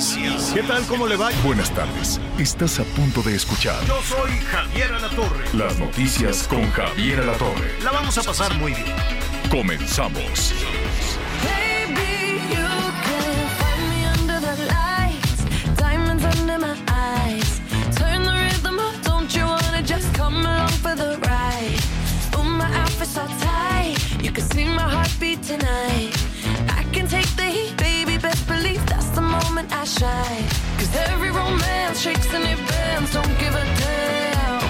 Noticias. ¿Qué tal? ¿Cómo le va? Buenas tardes. Estás a punto de escuchar Yo soy Javier Alatorre. las noticias con Javier Alatorre. La vamos a pasar muy bien. Comenzamos. Baby, you can find me under the lights, diamonds under my eyes. Turn the rhythm up, don't you wanna just come along for the ride? Oh, my outfit's so tight, you can see my heartbeat tonight. I. Cause every romance shakes and it bends, don't give a damn.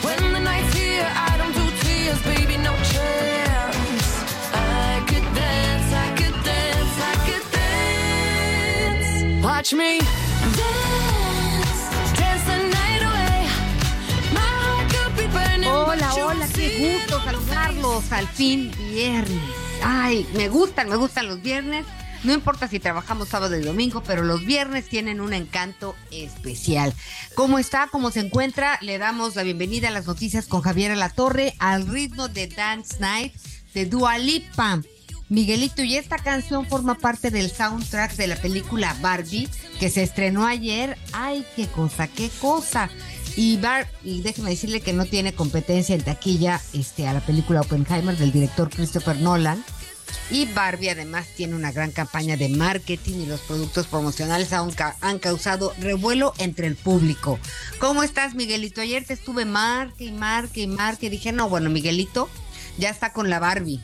When the night's here, I don't do tears, baby, no chance. I could dance, I could dance, I could dance. Watch me dance, dance the night away. My heart could be burning. Hola, hola, qué gusto saludarlos al fin viernes. Ay, me gustan, me gustan los viernes. No importa si trabajamos sábado y domingo, pero los viernes tienen un encanto especial. ¿Cómo está? ¿Cómo se encuentra? Le damos la bienvenida a las noticias con Javier La Torre al ritmo de Dance Night de Dua Lipa. Miguelito, y esta canción forma parte del soundtrack de la película Barbie que se estrenó ayer. Ay, qué cosa, qué cosa. Y, Bar déjeme decirle que no tiene competencia en taquilla este, a la película Oppenheimer del director Christopher Nolan. Y Barbie además tiene una gran campaña de marketing y los productos promocionales ca- han causado revuelo entre el público. ¿Cómo estás, Miguelito? Ayer te estuve marque y marque y marque dije, no, bueno, Miguelito ya está con la Barbie.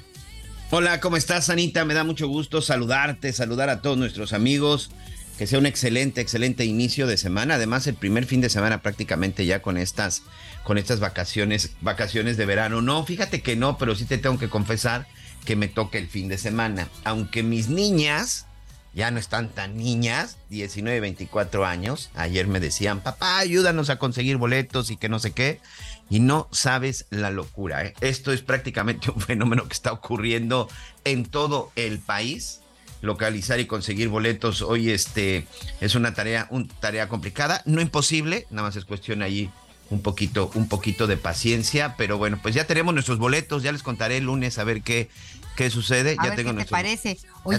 Hola, ¿cómo estás, Anita? Me da mucho gusto saludarte, saludar a todos nuestros amigos. Que sea un excelente, excelente inicio de semana. Además, el primer fin de semana prácticamente ya con estas, con estas vacaciones, vacaciones de verano. No, fíjate que no, pero sí te tengo que confesar que me toca el fin de semana. Aunque mis niñas ya no están tan niñas, 19, 24 años. Ayer me decían, papá, ayúdanos a conseguir boletos y que no sé qué. Y no sabes la locura. ¿eh? Esto es prácticamente un fenómeno que está ocurriendo en todo el país. Localizar y conseguir boletos hoy este, es una tarea, un, tarea complicada, no imposible, nada más es cuestión ahí un poquito, un poquito de paciencia, pero bueno, pues ya tenemos nuestros boletos, ya les contaré el lunes a ver qué, qué sucede. A ya ver tengo qué te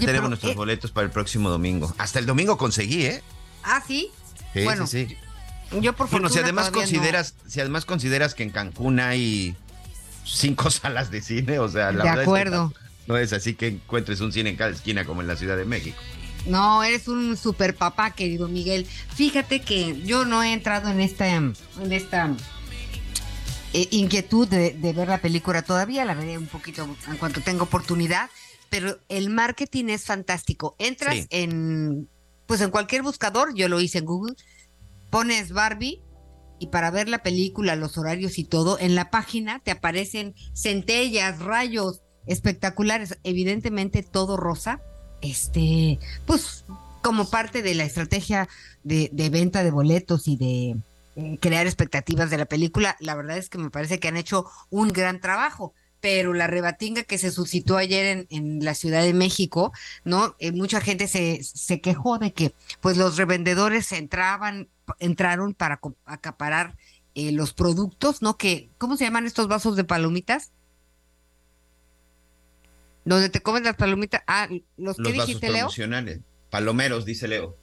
ya tenemos pero, nuestros eh, boletos para el próximo domingo. Hasta el domingo conseguí, ¿eh? Ah, ¿sí? Sí, bueno, sí, sí. yo por Bueno, si además no. consideras, si además consideras que en Cancún hay cinco salas de cine, o sea, la De verdad es que acuerdo. no es así que encuentres un cine en cada esquina como en la Ciudad de México. No, eres un super papá, querido Miguel. Fíjate que yo no he entrado en esta, en esta eh, inquietud de, de ver la película todavía, la veré un poquito en cuanto tenga oportunidad, pero el marketing es fantástico. Entras Sí. en, pues en cualquier buscador, yo lo hice en Google, pones Barbie y para ver la película, los horarios y todo, en la página te aparecen centellas, rayos espectaculares, evidentemente todo rosa, este, pues como parte de la estrategia de, de venta de boletos y de crear expectativas de la película, la verdad es que me parece que han hecho un gran trabajo. Pero la rebatinga que se suscitó ayer en, en la Ciudad de México, ¿no? Eh, mucha gente se, se quejó de que pues los revendedores entraban, entraron para acaparar eh, los productos, ¿no? Que, ¿cómo se llaman estos vasos de palomitas? Donde te comes las palomitas. Ah, los que Los vasos dijiste, Leo. promocionales. Palomeros, dice Leo.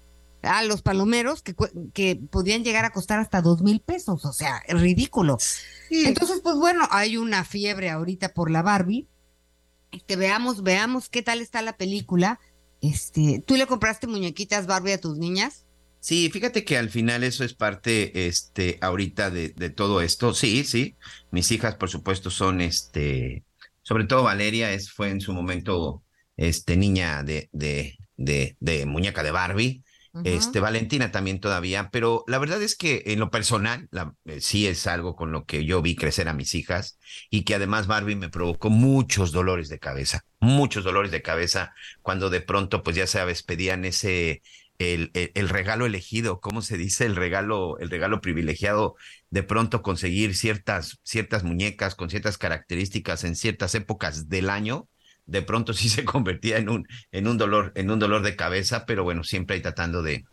A los palomeros que, que podían llegar a costar hasta dos mil pesos, o sea, es ridículo. Entonces, pues bueno, hay una fiebre ahorita por la Barbie. Este, veamos, veamos qué tal está la película. Este, ¿tú le compraste muñequitas Barbie a tus niñas? Sí, fíjate que al final eso es parte, este, ahorita de, de todo esto. Sí, sí. Mis hijas, por supuesto, son, este, sobre todo Valeria, es, fue en su momento, este, niña de, de, de, de muñeca de Barbie. Este, Valentina también todavía, pero la verdad es que en lo personal, la- eh, sí es algo con lo que yo vi crecer a mis hijas y que además Barbie me provocó muchos dolores de cabeza, muchos dolores de cabeza cuando de pronto, pues ya sabes, pedían ese, el, el, el regalo elegido, ¿cómo se dice? El regalo, el regalo privilegiado, de pronto conseguir ciertas, ciertas muñecas con ciertas características en ciertas épocas del año de pronto sí se convertía en un, en un dolor, en un dolor de cabeza, pero bueno, siempre ahí tratando de,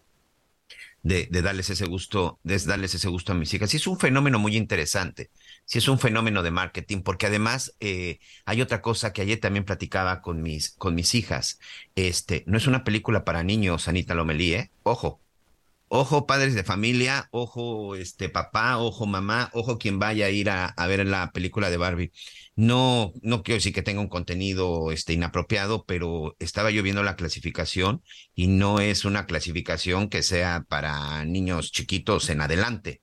de, darles ese gusto, de darles ese gusto a mis hijas. Y es un fenómeno muy interesante. Sí, es un fenómeno de marketing, porque además eh, hay otra cosa que ayer también platicaba con mis, con mis hijas. Este, no es una película para niños, Anita Lomelí, ¿eh? Ojo. Ojo, padres de familia, ojo, este papá, ojo, mamá, ojo quien vaya a ir a, ver la película de Barbie. No, no quiero decir que tenga un contenido este, inapropiado, pero estaba yo viendo la clasificación y no es una clasificación que sea para niños chiquitos en adelante.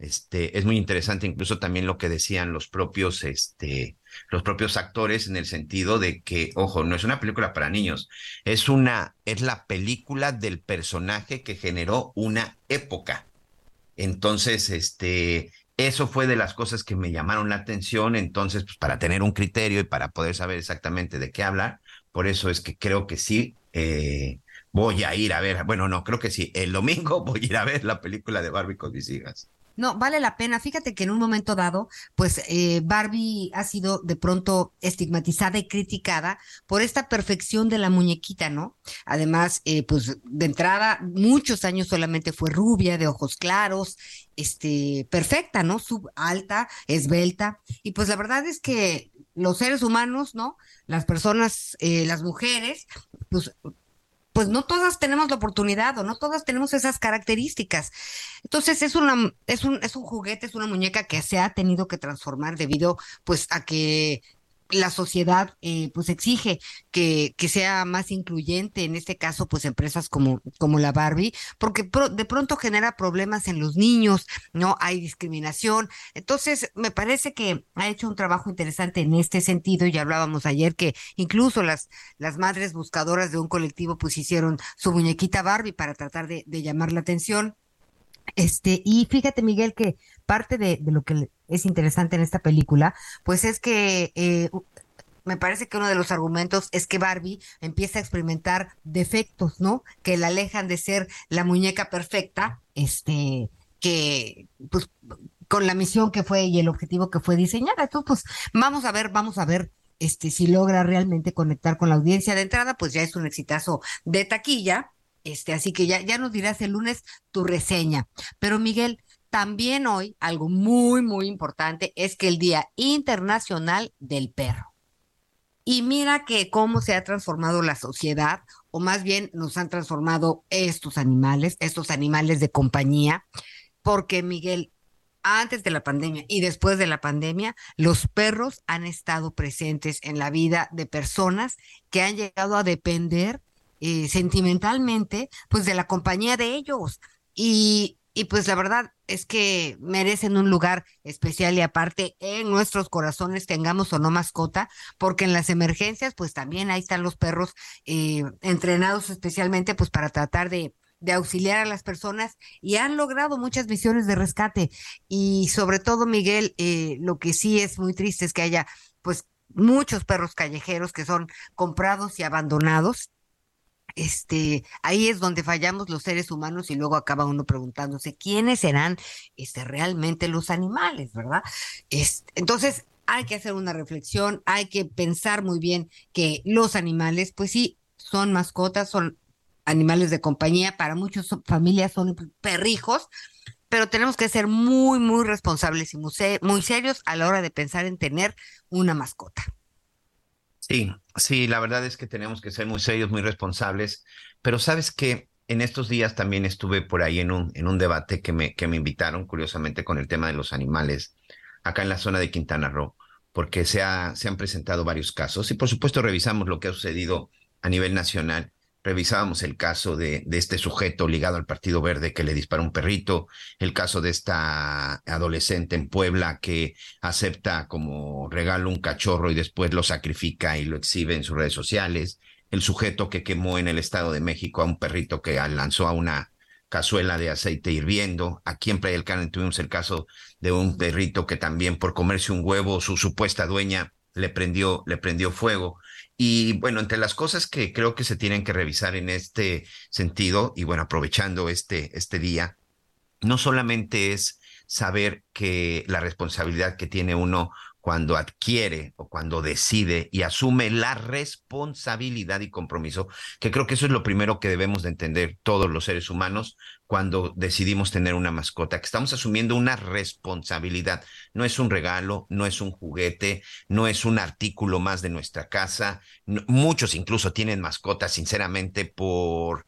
Este, es muy interesante incluso también lo que decían los propios, este, los propios actores en el sentido de que, ojo, no es una película para niños, es una, es la película del personaje que generó una época. Entonces, este, eso fue de las cosas que me llamaron la atención. Entonces, pues para tener un criterio y para poder saber exactamente de qué hablar, por eso es que creo que sí, eh, voy a ir a ver, bueno, no, creo que sí, el domingo voy a ir a ver la película de Barbie con. No, vale la pena. Fíjate que en un momento dado, pues eh, Barbie ha sido de pronto estigmatizada y criticada por esta perfección de la muñequita, ¿no? Además, eh, pues de entrada, muchos años solamente fue rubia, de ojos claros, este, perfecta, ¿no? Sub alta, esbelta. Y pues la verdad es que los seres humanos, ¿no? Las personas, eh, las mujeres, pues pues no todas tenemos la oportunidad o no todas tenemos esas características. Entonces es una es un es un juguete, es una muñeca que se ha tenido que transformar debido pues a que la sociedad eh, pues exige que, que sea más incluyente, en este caso pues empresas como, como la Barbie, porque pro- de pronto genera problemas en los niños, ¿no? Hay discriminación. Entonces me parece que ha hecho un trabajo interesante en este sentido, ya hablábamos ayer que incluso las, las madres buscadoras de un colectivo pues hicieron su muñequita Barbie para tratar de, de llamar la atención. Este, y fíjate, Miguel, que parte de, lo que es interesante en esta película, pues es que eh, me parece que uno de los argumentos es que Barbie empieza a experimentar defectos, ¿no? Que la alejan de ser la muñeca perfecta, este, que, pues, con la misión que fue y el objetivo que fue diseñada. Entonces, pues, vamos a ver, vamos a ver. Este, si logra realmente conectar con la audiencia de entrada, pues ya es un exitazo de taquilla. Este, así que ya, ya nos dirás el lunes tu reseña. Pero Miguel, también hoy algo muy, muy importante es que el Día Internacional del Perro. Y mira que cómo se ha transformado la sociedad, o más bien nos han transformado estos animales, estos animales de compañía, porque Miguel, antes de la pandemia y después de la pandemia, los perros han estado presentes en la vida de personas que han llegado a depender eh, sentimentalmente, pues de la compañía de ellos. Y, y pues la verdad es que merecen un lugar especial y aparte en nuestros corazones tengamos o no mascota, porque en las emergencias pues también ahí están los perros eh, entrenados especialmente pues para tratar de, de auxiliar a las personas y han logrado muchas misiones de rescate. Y sobre todo, Miguel, eh, lo que sí es muy triste es que haya pues muchos perros callejeros que son comprados y abandonados este, ahí es donde fallamos los seres humanos y luego acaba uno preguntándose quiénes serán este, realmente los animales, ¿verdad? Este, entonces, hay que hacer una reflexión, hay que pensar muy bien que los animales, pues sí, son mascotas, son animales de compañía, para muchas familias son perrijos, pero tenemos que ser muy, muy responsables y muy serios a la hora de pensar en tener una mascota. Sí, sí, la verdad es que tenemos que ser muy serios, muy responsables, pero sabes que en estos días también estuve por ahí en un, en un debate que me, que me invitaron, curiosamente, con el tema de los animales, acá en la zona de Quintana Roo, porque se, ha, se han presentado varios casos y por supuesto revisamos lo que ha sucedido a nivel nacional. Revisábamos el caso de, de este sujeto ligado al Partido Verde que le disparó un perrito, el caso de esta adolescente en Puebla que acepta como regalo un cachorro y después lo sacrifica y lo exhibe en sus redes sociales, el sujeto que quemó en el Estado de México a un perrito que lanzó a una cazuela de aceite hirviendo. Aquí en Playa del Carmen tuvimos el caso de un perrito que también por comerse un huevo, su supuesta dueña le prendió, le prendió fuego. Y bueno, entre las cosas que creo que se tienen que revisar en este sentido, y bueno, aprovechando este, este día, no solamente es saber que la responsabilidad que tiene uno cuando adquiere o cuando decide y asume la responsabilidad y compromiso, que creo que eso es lo primero que debemos de entender todos los seres humanos cuando decidimos tener una mascota, que estamos asumiendo una responsabilidad. No es un regalo, no es un juguete, no es un artículo más de nuestra casa. muchos incluso tienen mascotas, sinceramente, por,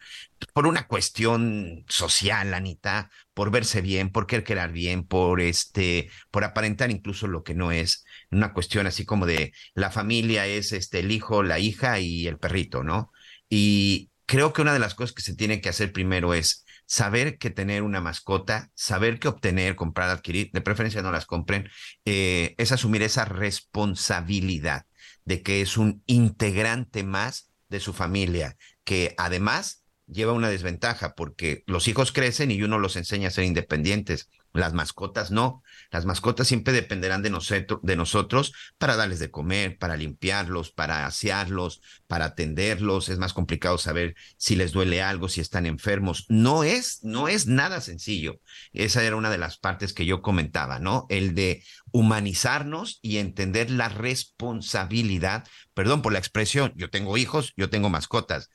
por una cuestión social, Anita, por verse bien, por querer quedar bien, por este, por aparentar incluso lo que no es una cuestión así como de la familia es este el hijo, la hija y el perrito, ¿no? Y creo que una de las cosas que se tiene que hacer primero es saber que tener una mascota, saber que obtener, comprar, adquirir, de preferencia no las compren, eh, es asumir esa responsabilidad de que es un integrante más de su familia, que además lleva una desventaja porque los hijos crecen y uno los enseña a ser independientes. Las mascotas no. Las mascotas siempre dependerán de, nosotros, de nosotros para darles de comer, para limpiarlos, para asearlos, para atenderlos. Es más complicado saber si les duele algo, si están enfermos. No es, no es nada sencillo. Esa era una de las partes que yo comentaba, ¿no? El de humanizarnos y entender la responsabilidad. Perdón por la expresión, yo tengo hijos, yo tengo mascotas,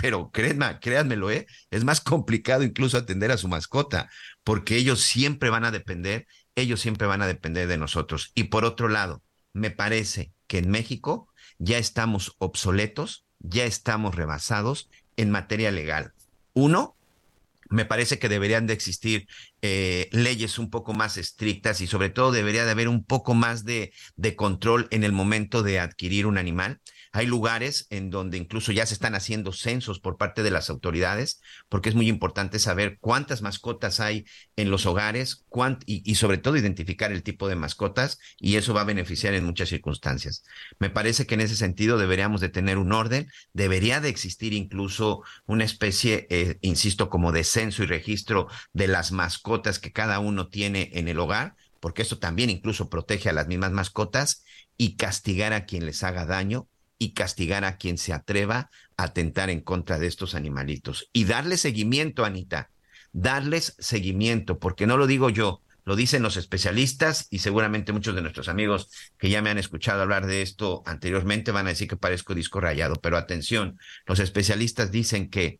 pero, créanme, créanmelo, ¿eh? es más complicado incluso atender a su mascota, porque ellos siempre van a depender, ellos siempre van a depender de nosotros. Y por otro lado, me parece que en México ya estamos obsoletos, ya estamos rebasados en materia legal. Uno, me parece que deberían de existir eh, leyes un poco más estrictas y sobre todo debería de haber un poco más de control en el momento de adquirir un animal. Hay lugares en donde incluso ya se están haciendo censos por parte de las autoridades, porque es muy importante saber cuántas mascotas hay en los hogares y, y, sobre todo identificar el tipo de mascotas y eso va a beneficiar en muchas circunstancias. Me parece que en ese sentido deberíamos de tener un orden, debería de existir incluso una especie, eh, insisto, como de censo y registro de las mascotas que cada uno tiene en el hogar, porque esto también incluso protege a las mismas mascotas y castigar a quien les haga daño y castigar a quien se atreva a atentar en contra de estos animalitos. Y darle seguimiento, Anita, darles seguimiento, porque no lo digo yo, lo dicen los especialistas y seguramente muchos de nuestros amigos que ya me han escuchado hablar de esto anteriormente van a decir que parezco disco rayado, pero atención, los especialistas dicen que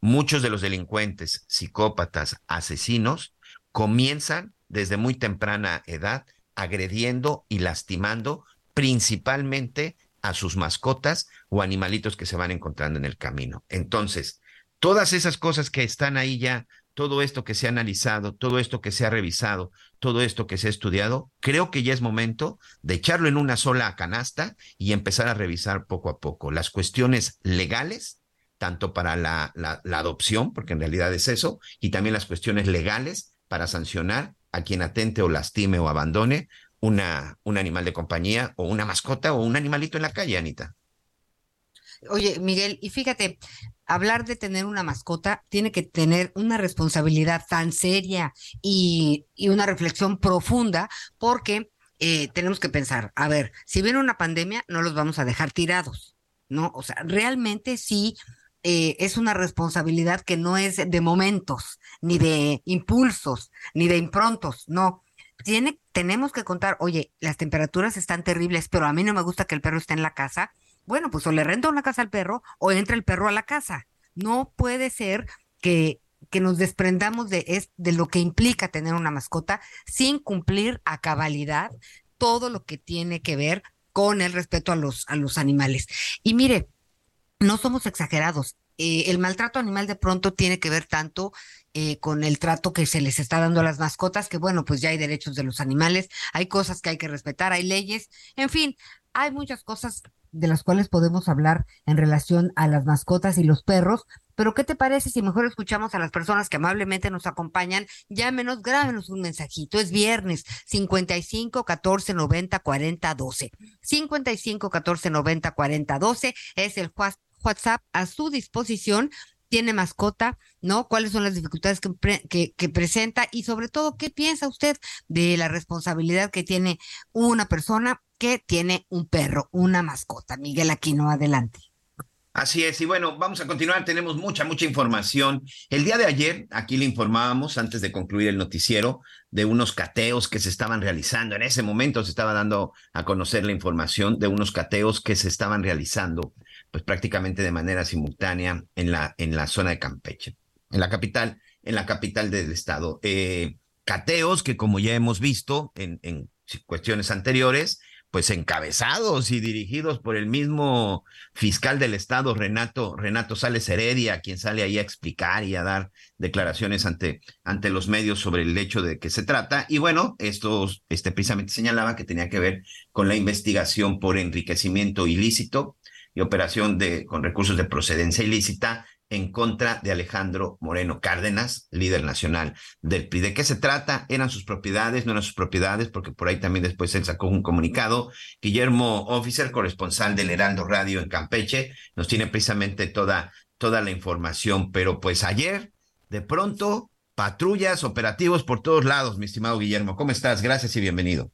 muchos de los delincuentes, psicópatas, asesinos, comienzan desde muy temprana edad agrediendo y lastimando principalmente a sus mascotas o animalitos que se van encontrando en el camino. Entonces, todas esas cosas que están ahí ya, todo esto que se ha analizado, todo esto que se ha revisado, todo esto que se ha estudiado, creo que ya es momento de echarlo en una sola canasta y empezar a revisar poco a poco las cuestiones legales, tanto para la, adopción, porque en realidad es eso, y también las cuestiones legales para sancionar a quien atente o lastime o abandone una, un animal de compañía o una mascota o un animalito en la calle, Anita. Oye, Miguel, y fíjate, hablar de tener una mascota tiene que tener una responsabilidad tan seria y, y una reflexión profunda porque eh, tenemos que pensar, a ver, si viene una pandemia, no los vamos a dejar tirados, ¿no? O sea, realmente sí eh, es una responsabilidad que no es de momentos, ni de impulsos, ni de improntos, no tiene, tenemos que contar, oye, las temperaturas están terribles, pero a mí no me gusta que el perro esté en la casa. Bueno, pues o le renta una casa al perro o entra el perro a la casa. No puede ser que, que nos desprendamos de, es, de lo que implica tener una mascota sin cumplir a cabalidad todo lo que tiene que ver con el respeto a los, a los animales. Y mire, no somos exagerados. Eh, el maltrato animal de pronto tiene que ver tanto eh, con el trato que se les está dando a las mascotas, que bueno, pues ya hay derechos de los animales, hay cosas que hay que respetar, hay leyes, en fin, hay muchas cosas de las cuales podemos hablar en relación a las mascotas y los perros, pero ¿qué te parece si mejor escuchamos a las personas que amablemente nos acompañan? Llámenos, grábenos un mensajito. Es viernes 55 14 90 40 12. 55 14 90 40 12 es el WhatsApp a su disposición. Tiene mascota, ¿no? ¿Cuáles son las dificultades que, pre- que, que presenta? Y sobre todo, ¿qué piensa usted de la responsabilidad que tiene una persona que tiene un perro, una mascota? Miguel Aquino, adelante. Así es, y bueno, vamos a continuar, tenemos mucha, mucha información. El día de ayer, aquí le informábamos, antes de concluir el noticiero, de unos cateos que se estaban realizando. En ese momento se estaba dando a conocer la información de unos cateos que se estaban realizando, pues prácticamente de manera simultánea en la, en la zona de Campeche, en la capital, en la capital del estado. Eh, cateos que, como ya hemos visto en, en cuestiones anteriores, pues encabezados y dirigidos por el mismo fiscal del estado, Renato, Renato Sales Heredia, quien sale ahí a explicar y a dar declaraciones ante, ante los medios sobre el hecho de que se trata. Y bueno, esto este, precisamente señalaba que tenía que ver con la investigación por enriquecimiento ilícito y operación de, con recursos de procedencia ilícita en contra de Alejandro Moreno Cárdenas, líder nacional del PRI. ¿De qué se trata? ¿Eran sus propiedades? ¿No eran sus propiedades? Porque por ahí también después él sacó un comunicado. Guillermo Officer, corresponsal del Heraldo Radio en Campeche, nos tiene precisamente toda, toda la información. Pero pues ayer, de pronto, patrullas, operativos por todos lados, mi estimado Guillermo. ¿Cómo estás? Gracias y bienvenido.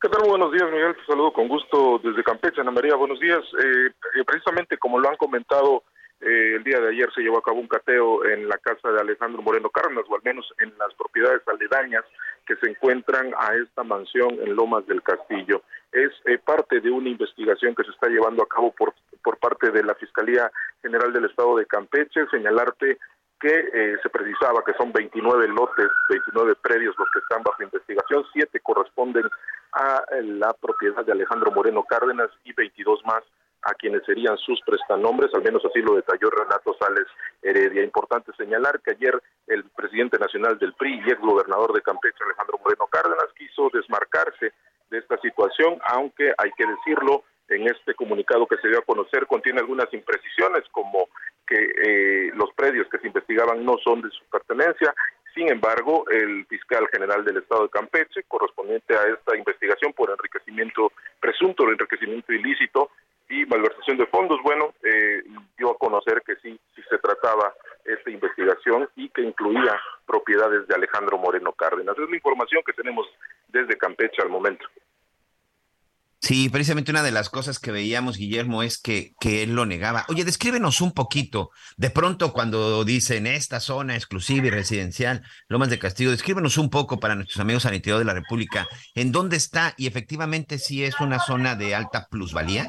¿Qué tal? Buenos días, Miguel. Te saludo con gusto desde Campeche, Ana María. Buenos días. Eh, eh, precisamente como lo han comentado, eh, el día de ayer se llevó a cabo un cateo en la casa de Alejandro Moreno Cárdenas, o al menos en las propiedades aledañas que se encuentran a esta mansión en Lomas del Castillo. Es eh, parte de una investigación que se está llevando a cabo por, por parte de la Fiscalía General del Estado de Campeche. Señalarte que eh, se precisaba que son 29 lotes, 29 predios los que están bajo investigación, siete corresponden a eh, la propiedad de Alejandro Moreno Cárdenas y 22 más a quienes serían sus prestanombres, al menos así lo detalló Renato Sales Heredia. Importante señalar que ayer el presidente nacional del PRI y ex gobernador de Campeche, Alejandro Moreno Cárdenas, quiso desmarcarse de esta situación, aunque hay que decirlo, en este comunicado que se dio a conocer contiene algunas imprecisiones como que eh, los predios que se investigaban no son de su pertenencia. Sin embargo, el fiscal general del estado de Campeche, correspondiente a esta investigación por enriquecimiento presunto, enriquecimiento ilícito y malversación de fondos, bueno, eh, dio a conocer que sí, sí se trataba esta investigación y que incluía propiedades de Alejandro Moreno Cárdenas. Es la información que tenemos desde Campeche al momento. Sí, precisamente una de las cosas que veíamos, Guillermo, es que, que él lo negaba. Oye, descríbenos un poquito. De pronto, cuando dicen esta zona exclusiva y residencial, Lomas de Castillo, descríbenos un poco para nuestros amigos al interior de la República, en dónde está y efectivamente si es una zona de alta plusvalía.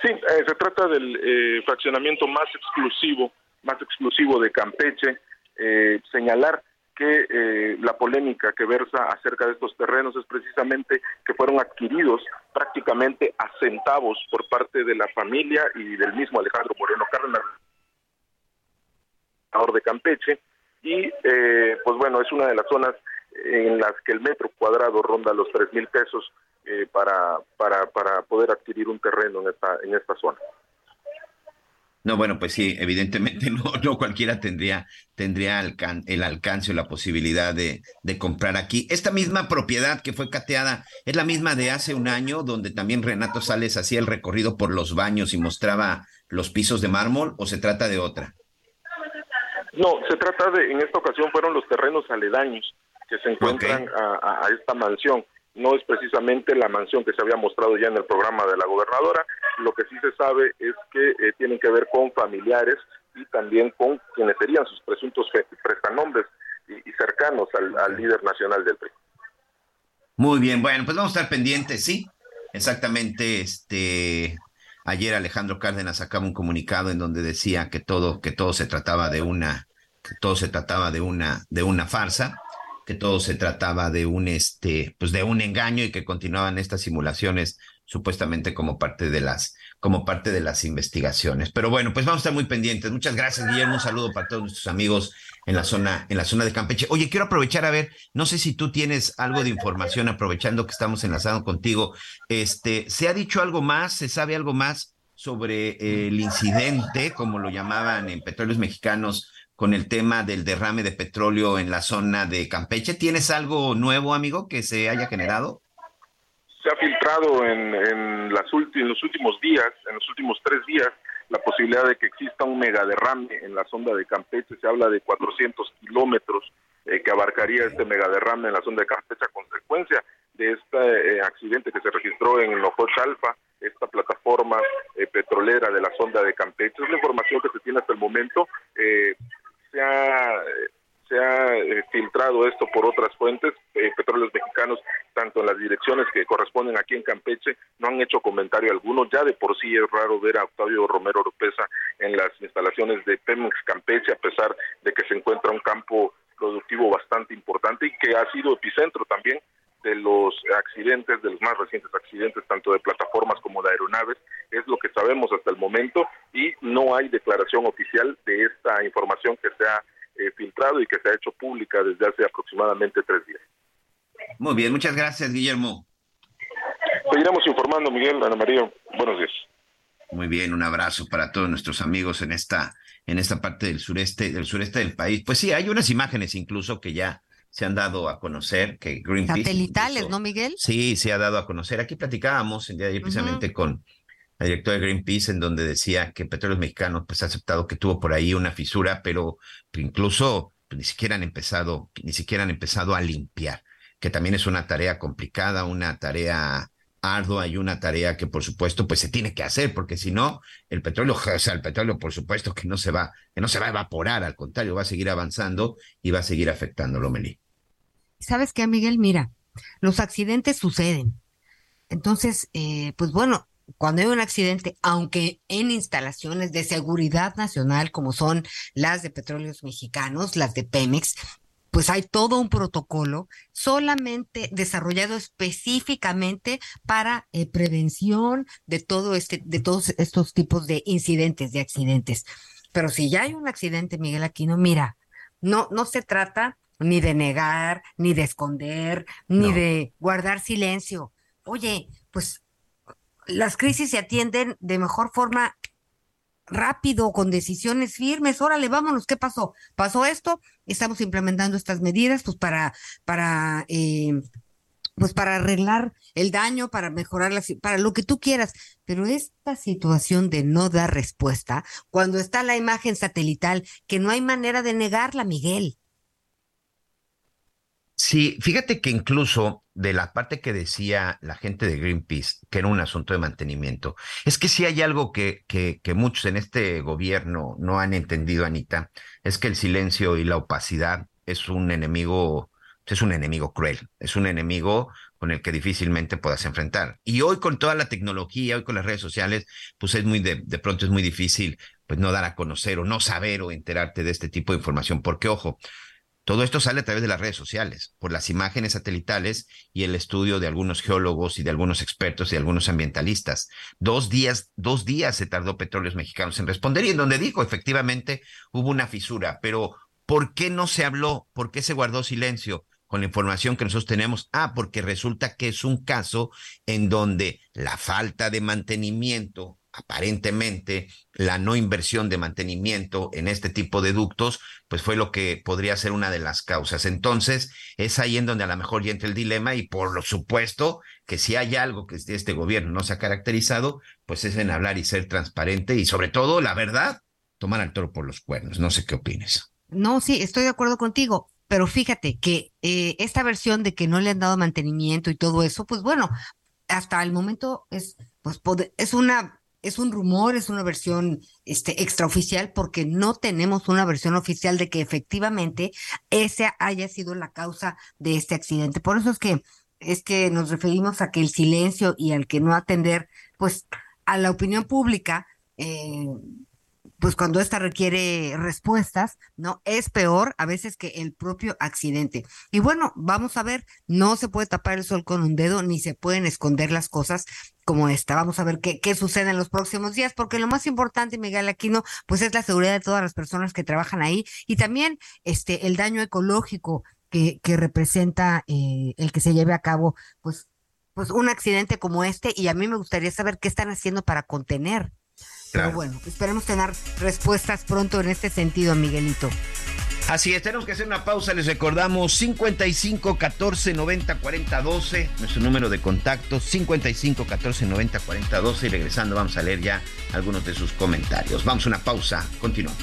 Sí, eh, se trata del eh, fraccionamiento más exclusivo, más exclusivo de Campeche. Eh, señalar que eh, la polémica que versa acerca de estos terrenos es precisamente que fueron adquiridos prácticamente a centavos por parte de la familia y del mismo Alejandro Moreno Cárdenas, de Campeche, y eh, pues bueno, es una de las zonas en las que el metro cuadrado ronda los tres mil pesos eh, para, para, para poder adquirir un terreno en esta, en esta zona. No, bueno, pues sí, evidentemente no, no cualquiera tendría, tendría alcan el alcance o la posibilidad de, de comprar aquí. Esta misma propiedad que fue cateada es la misma de hace un año, donde también Renato Sales hacía el recorrido por los baños y mostraba los pisos de mármol, o se trata de otra. No, se trata de, en esta ocasión fueron los terrenos aledaños que se encuentran okay. a, a, a esta mansión. No es precisamente la mansión que se había mostrado ya en el programa de la gobernadora. Lo que sí se sabe es que eh, tienen que ver con familiares y también con quienes serían sus presuntos prestanombres y, y cercanos al, al, líder nacional del PRI. Muy bien, bueno, pues vamos a estar pendientes, sí. Exactamente, este ayer Alejandro Cárdenas sacaba un comunicado en donde decía que todo, que todo se trataba de una, que todo se trataba de una, de una farsa que todo se trataba de un este pues de un engaño y que continuaban estas simulaciones supuestamente como parte de las como parte de las investigaciones. Pero bueno, pues vamos a estar muy pendientes. Muchas gracias, Guillermo. Un saludo para todos nuestros amigos en la zona en la zona de Campeche. Oye, quiero aprovechar a ver, no sé si tú tienes algo de información aprovechando que estamos enlazados contigo. Este, ¿se ha dicho algo más? ¿Se sabe algo más sobre eh, el incidente, como lo llamaban en Petróleos Mexicanos? Con el tema del derrame de petróleo en la zona de Campeche. ¿Tienes algo nuevo, amigo, que se haya generado? se ha filtrado en, las en los últimos días, en los últimos tres días, la posibilidad de que exista un megaderrame en la sonda de Campeche. Se habla de 400 kilómetros eh, que abarcaría este megaderrame en la sonda de Campeche a consecuencia de este eh, accidente que se registró en Nojoch Alfa, esta plataforma eh, petrolera de la sonda de Campeche. Es la información que se tiene hasta el momento. Se ha se ha eh, filtrado esto por otras fuentes, eh, petróleos mexicanos, tanto en las direcciones que corresponden aquí en Campeche, no han hecho comentario alguno. Ya de por sí es raro ver a Octavio Romero Oropesa en las instalaciones de Pemex Campeche, a pesar de que se encuentra un campo productivo bastante importante y que ha sido epicentro también de los accidentes, de los más recientes accidentes, tanto de plataformas como de aeronaves, es lo que sabemos hasta el momento y no hay declaración oficial de esta información que se ha eh, filtrado y que se ha hecho pública desde hace aproximadamente tres días. Muy bien, muchas gracias, Guillermo. Seguiremos informando, Miguel, Ana María. Buenos días. Muy bien, un abrazo para todos nuestros amigos en esta, en esta parte del sureste, del sureste del país. Pues sí, hay unas imágenes incluso que ya se han dado a conocer que Greenpeace. Satelitales, incluso- ¿no, Miguel? Sí, se ha dado a conocer. Aquí platicábamos el día de ayer precisamente con la directora de Greenpeace, en donde decía que Petróleos Mexicanos pues ha aceptado que tuvo por ahí una fisura, pero incluso pues, ni siquiera han empezado, ni siquiera han empezado a limpiar, que también es una tarea complicada, una tarea ardua y una tarea que por supuesto pues se tiene que hacer, porque si no, el petróleo, o sea, el petróleo por supuesto que no se va, que no se va a evaporar, al contrario, va a seguir avanzando y va a seguir afectando Lomelí. ¿Sabes qué, Miguel? Mira, los accidentes suceden. Entonces, eh, pues bueno, cuando hay un accidente, aunque en instalaciones de seguridad nacional, como son las de petróleos mexicanos, las de Pemex, pues hay todo un protocolo solamente desarrollado específicamente para eh, prevención de todo este, de todos estos tipos de incidentes, de accidentes. Pero si ya hay un accidente, Miguel Aquino, mira, no, no se trata ni de negar, ni de esconder, ni No. de guardar silencio. Oye, pues las crisis se atienden de mejor forma rápido, con decisiones firmes. Órale, vámonos, ¿qué pasó? Pasó esto, estamos implementando estas medidas, pues para, para, eh, pues para arreglar el daño, para mejorar la, para lo que tú quieras. Pero esta situación de no dar respuesta, cuando está la imagen satelital, que no hay manera de negarla, Miguel. Sí, fíjate que incluso de la parte que decía la gente de Greenpeace, que era un asunto de mantenimiento, es que si hay algo que, que, muchos en este gobierno no han entendido, Anita, es que el silencio y la opacidad es un enemigo, es un enemigo cruel, es un enemigo con el que difícilmente puedas enfrentar. Y hoy con toda la tecnología, hoy con las redes sociales, pues es muy de, de pronto es muy difícil pues no dar a conocer o no saber o enterarte de este tipo de información, porque ojo, todo esto sale a través de las redes sociales, por las imágenes satelitales y el estudio de algunos geólogos y de algunos expertos y de algunos ambientalistas. Dos días, dos días se tardó Petróleos Mexicanos en responder y en donde dijo efectivamente hubo una fisura, pero ¿por qué no se habló? ¿Por qué se guardó silencio? Con la información que nosotros tenemos, ah, porque resulta que es un caso en donde la falta de mantenimiento, aparentemente la no inversión de mantenimiento en este tipo de ductos, pues fue lo que podría ser una de las causas. Entonces, es ahí en donde a lo mejor ya entra el dilema y por lo supuesto que si hay algo que este gobierno no se ha caracterizado, pues es en hablar y ser transparente y sobre todo, la verdad, tomar al toro por los cuernos. No sé qué opines. No, sí, estoy de acuerdo contigo, pero fíjate que eh, esta versión de que no le han dado mantenimiento y todo eso, pues bueno, hasta el momento es, pues, es una, es un rumor, es una versión este, extraoficial, porque no tenemos una versión oficial de que efectivamente esa haya sido la causa de este accidente. Por eso es que, es que nos referimos a que el silencio y al que no atender, pues, a la opinión pública, eh, pues cuando esta requiere respuestas, ¿no? Es peor a veces que el propio accidente. Y bueno, vamos a ver, no se puede tapar el sol con un dedo, ni se pueden esconder las cosas como esta. Vamos a ver qué, qué sucede en los próximos días, porque lo más importante, Miguel Aquino, pues es la seguridad de todas las personas que trabajan ahí y también este el daño ecológico que, que representa eh, el que se lleve a cabo, pues, pues un accidente como este, y a mí me gustaría saber qué están haciendo para contener. Pero Claro. bueno, esperemos tener respuestas pronto en este sentido, Miguelito. Así es, tenemos que hacer una pausa. Les recordamos 55 14 90 40 12, nuestro número de contacto 55 14 90 40 12. Y regresando, vamos a leer ya algunos de sus comentarios. Vamos a una pausa, continuamos.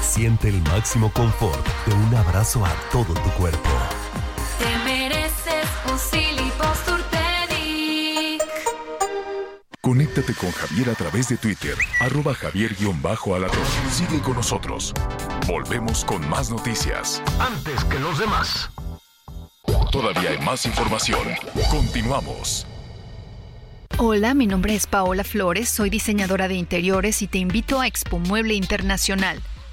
Siente el máximo confort de un abrazo a todo tu cuerpo. Te mereces un. Conéctate con Javier a través de Twitter, arroba javier-alatón. Sigue con nosotros. Volvemos con más noticias. Antes que los demás. Todavía hay más información. Continuamos. Hola, mi nombre es Paola Flores, soy diseñadora de interiores y te invito a Expo Mueble Internacional,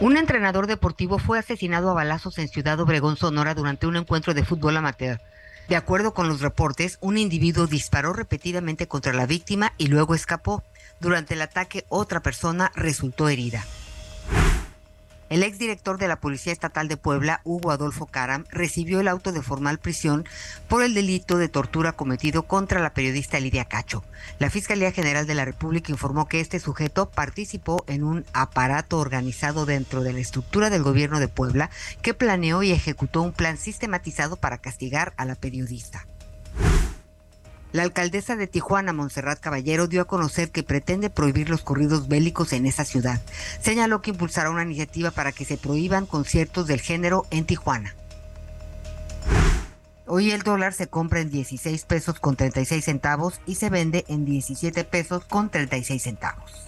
Un entrenador deportivo fue asesinado a balazos en Ciudad Obregón, Sonora, durante un encuentro de fútbol amateur. De acuerdo con los reportes, un individuo disparó repetidamente contra la víctima y luego escapó. Durante el ataque, otra persona resultó herida. El exdirector de la Policía Estatal de Puebla, Hugo Adolfo Caram, recibió el auto de formal prisión por el delito de tortura cometido contra la periodista Lidia Cacho. La Fiscalía General de la República informó que este sujeto participó en un aparato organizado dentro de la estructura del gobierno de Puebla que planeó y ejecutó un plan sistematizado para castigar a la periodista. La alcaldesa de Tijuana, Montserrat Caballero, dio a conocer que pretende prohibir los corridos bélicos en esa ciudad. Señaló que impulsará una iniciativa para que se prohíban conciertos del género en Tijuana. Hoy el dólar se compra en 16 pesos con 36 centavos y se vende en 17 pesos con 36 centavos.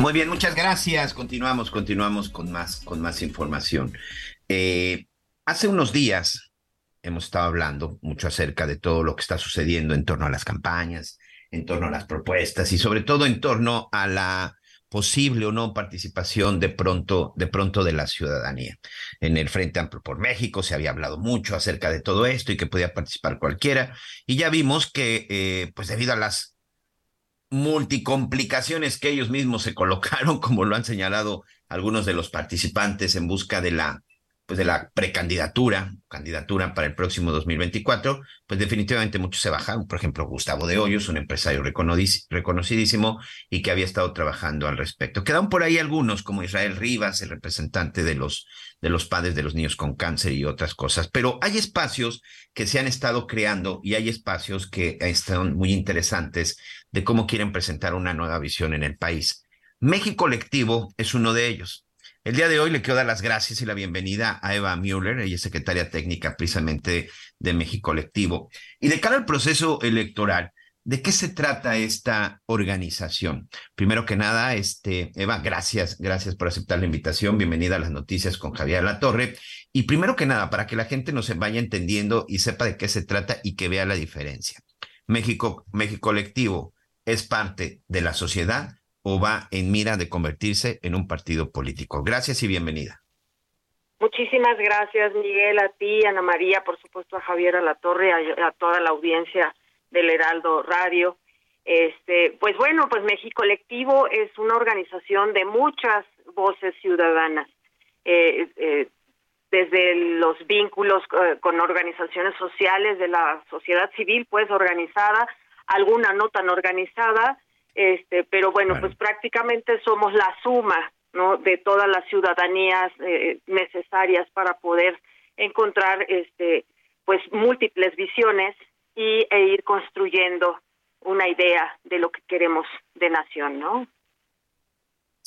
Muy bien, muchas gracias. Continuamos, continuamos con más, con más información. Eh, hace unos días hemos estado hablando mucho acerca de todo lo que está sucediendo en torno a las campañas, en torno a las propuestas y sobre todo en torno a la posible o no participación de pronto, de pronto de la ciudadanía. En el Frente Amplio por México se había hablado mucho acerca de todo esto y que podía participar cualquiera. Y ya vimos que, eh, pues debido a las multicomplicaciones que ellos mismos se colocaron, como lo han señalado algunos de los participantes en busca de la pues de la precandidatura, candidatura para el próximo 2024, pues definitivamente muchos se bajaron. Por ejemplo, Gustavo de Hoyos, un empresario reconocidísimo y que había estado trabajando al respecto. Quedan por ahí algunos, como Israel Rivas, el representante de los, de los padres de los niños con cáncer y otras cosas. Pero hay espacios que se han estado creando y hay espacios que están muy interesantes de cómo quieren presentar una nueva visión en el país. México Colectivo es uno de ellos. El día de hoy le quiero dar las gracias y la bienvenida a Eva Müller, ella es secretaria técnica precisamente de México Colectivo. Y de cara al proceso electoral, ¿de qué se trata esta organización? Primero que nada, este, Eva, gracias, gracias por aceptar la invitación. Bienvenida a las noticias con Javier La Torre. Y primero que nada, para que la gente nos vaya entendiendo y sepa de qué se trata y que vea la diferencia. México, México Colectivo es parte de la sociedad o va en mira de convertirse en un partido político. Gracias y bienvenida. Muchísimas gracias, Miguel, a ti, Ana María, por supuesto a Javier a la Torre, a, a toda la audiencia del Heraldo Radio. Este, pues bueno, pues México Colectivo es una organización de muchas voces ciudadanas, eh, eh, desde los vínculos eh, con organizaciones sociales de la sociedad civil, pues organizada, alguna no tan organizada, este, pero bueno, pues prácticamente somos la suma, ¿no? De todas las ciudadanías eh, necesarias para poder encontrar, este, pues múltiples visiones y e ir construyendo una idea de lo que queremos de nación, ¿no?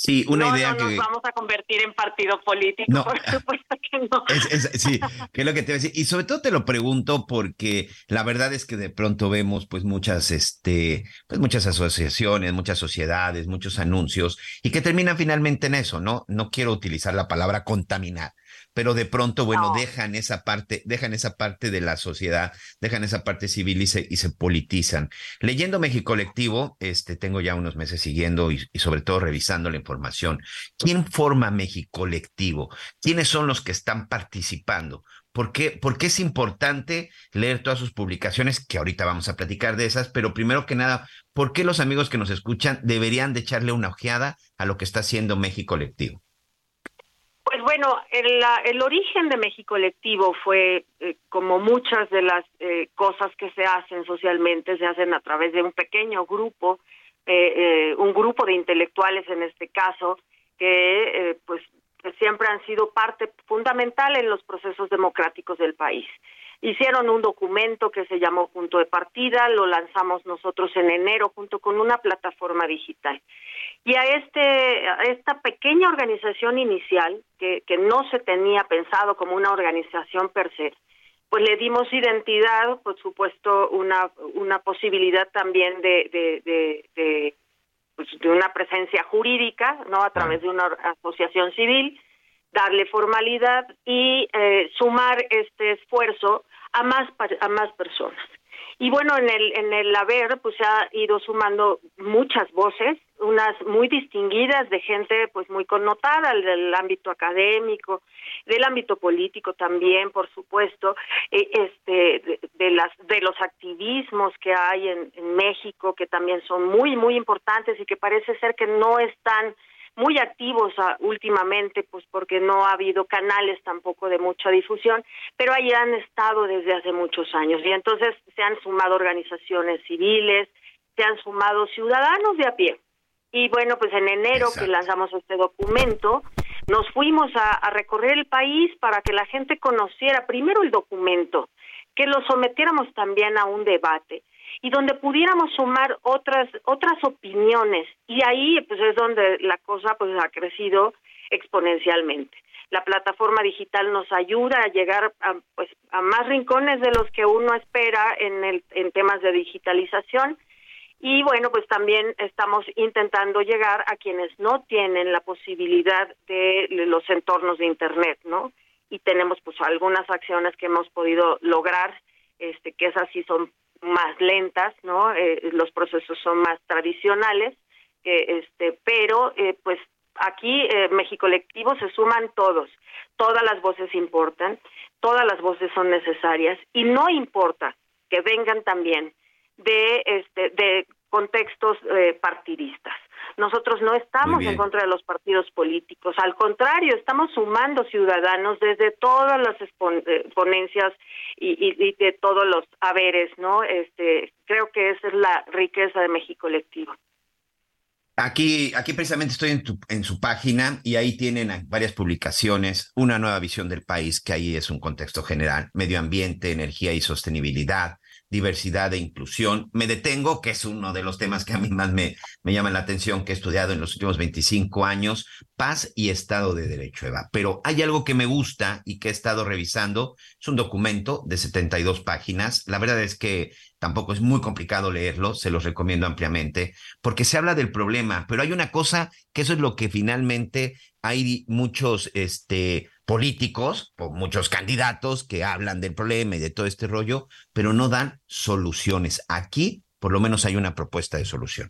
Sí, una no, idea no que... nos vamos a convertir en partido político, No. por supuesto que no. Es- es- sí, que es lo que te voy a decir. Y sobre todo te lo pregunto porque la verdad es que de pronto vemos pues muchas, este, pues muchas asociaciones, muchas sociedades, muchos anuncios y que terminan finalmente en eso, ¿no? No quiero utilizar la palabra contaminar, pero de pronto, bueno, No. dejan esa parte, dejan esa parte de la sociedad, dejan esa parte civil y se, y se politizan. Leyendo México Colectivo, este, tengo ya unos meses siguiendo y, y sobre todo revisando la información. ¿Quién forma México Colectivo? ¿Quiénes son los que están participando? ¿Por qué, por qué es importante leer todas sus publicaciones? Que ahorita vamos a platicar de esas, pero primero que nada, ¿por qué los amigos que nos escuchan deberían de echarle una ojeada a lo que está haciendo México Colectivo? Pues bueno, el, el origen de México Colectivo fue, eh, como muchas de las eh, cosas que se hacen socialmente, se hacen a través de un pequeño grupo, eh, eh, un grupo de intelectuales en este caso, que eh, pues que siempre han sido parte fundamental en los procesos democráticos del país. Hicieron un documento que se llamó Punto de Partida, lo lanzamos nosotros en enero junto con una plataforma digital. Y a este a esta pequeña organización inicial que, no se tenía pensado como una organización per se, pues le dimos identidad, por supuesto, una una posibilidad también de de, pues, de una presencia jurídica, no a través de una asociación civil, darle formalidad y eh, sumar este esfuerzo a más a más personas. Y bueno, en el en el haber pues se ha ido sumando muchas voces, unas muy distinguidas de gente pues muy connotada del ámbito académico, del ámbito político también, por supuesto, eh, este de, de las de los activismos que hay en, en México que también son muy muy importantes y que parece ser que no están muy activos ah, últimamente, pues porque no ha habido canales tampoco de mucha difusión, pero ahí han estado desde hace muchos años y entonces se han sumado organizaciones civiles, se han sumado ciudadanos de a pie. Y bueno, pues en enero que lanzamos este documento, nos fuimos a, a recorrer el país para que la gente conociera primero el documento, que lo sometiéramos también a un debate y donde pudiéramos sumar otras otras opiniones y ahí pues es donde la cosa pues ha crecido exponencialmente. La plataforma digital nos ayuda a llegar a, pues a más rincones de los que uno espera en el en temas de digitalización y bueno, pues también estamos intentando llegar a quienes no tienen la posibilidad de los entornos de internet, ¿no? Y tenemos pues algunas acciones que hemos podido lograr, este que esas sí son más lentas, ¿no? Eh, los procesos son más tradicionales, que este, pero eh, pues aquí eh, México Colectivo se suman todos, todas las voces importan, todas las voces son necesarias y no importa que vengan también de este de contextos eh, partidistas. Nosotros no estamos en contra de los partidos políticos, al contrario, estamos sumando ciudadanos desde todas las eh, ponencias y, y- y de todos los haberes, ¿no? Este, creo que esa es la riqueza de México Colectivo. Aquí, aquí precisamente estoy en, tu- en su página y ahí tienen varias publicaciones, una nueva visión del país, que ahí es un contexto general, medio ambiente, energía y sostenibilidad, diversidad e inclusión. Me detengo, que es uno de los temas que a mí más me, me la atención, que he estudiado en los últimos 25 años, paz y Estado de Derecho, Eva. Pero hay algo que me gusta y que he estado revisando, es un documento de 72 páginas. La verdad es que tampoco es muy complicado leerlo, se los recomiendo ampliamente, porque se habla del problema, pero hay una cosa que eso es lo que finalmente hay muchos este, políticos, o muchos candidatos que hablan del problema y de todo este rollo, pero no dan soluciones. Aquí, por lo menos, hay una propuesta de solución.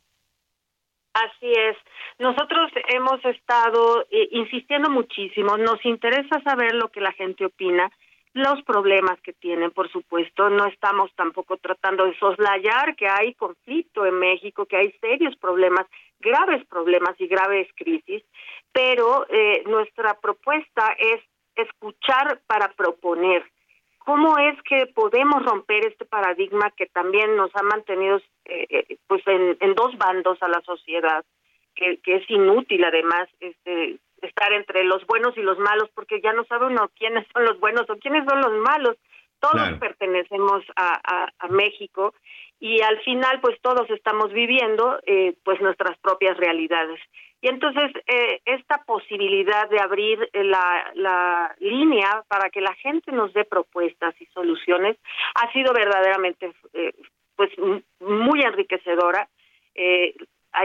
Así es. Nosotros hemos estado eh, insistiendo muchísimo. Nos interesa saber lo que la gente opina. los problemas que tienen, por supuesto. No estamos tampoco tratando de soslayar que hay conflicto en México, que hay serios problemas, graves problemas y graves crisis, pero eh, nuestra propuesta es escuchar para proponer. ¿Cómo es que podemos romper este paradigma que también nos ha mantenido eh, eh, pues en, en dos bandos a la sociedad? Que, que es inútil además este estar entre los buenos y los malos, porque ya no sabe uno quiénes son los buenos o quiénes son los malos. Todos Claro. pertenecemos a, a, a México y al final pues todos estamos viviendo eh, pues nuestras propias realidades. Y entonces eh, esta posibilidad de abrir eh, la, línea para que la gente nos dé propuestas y soluciones ha sido verdaderamente eh, pues muy enriquecedora. Eh,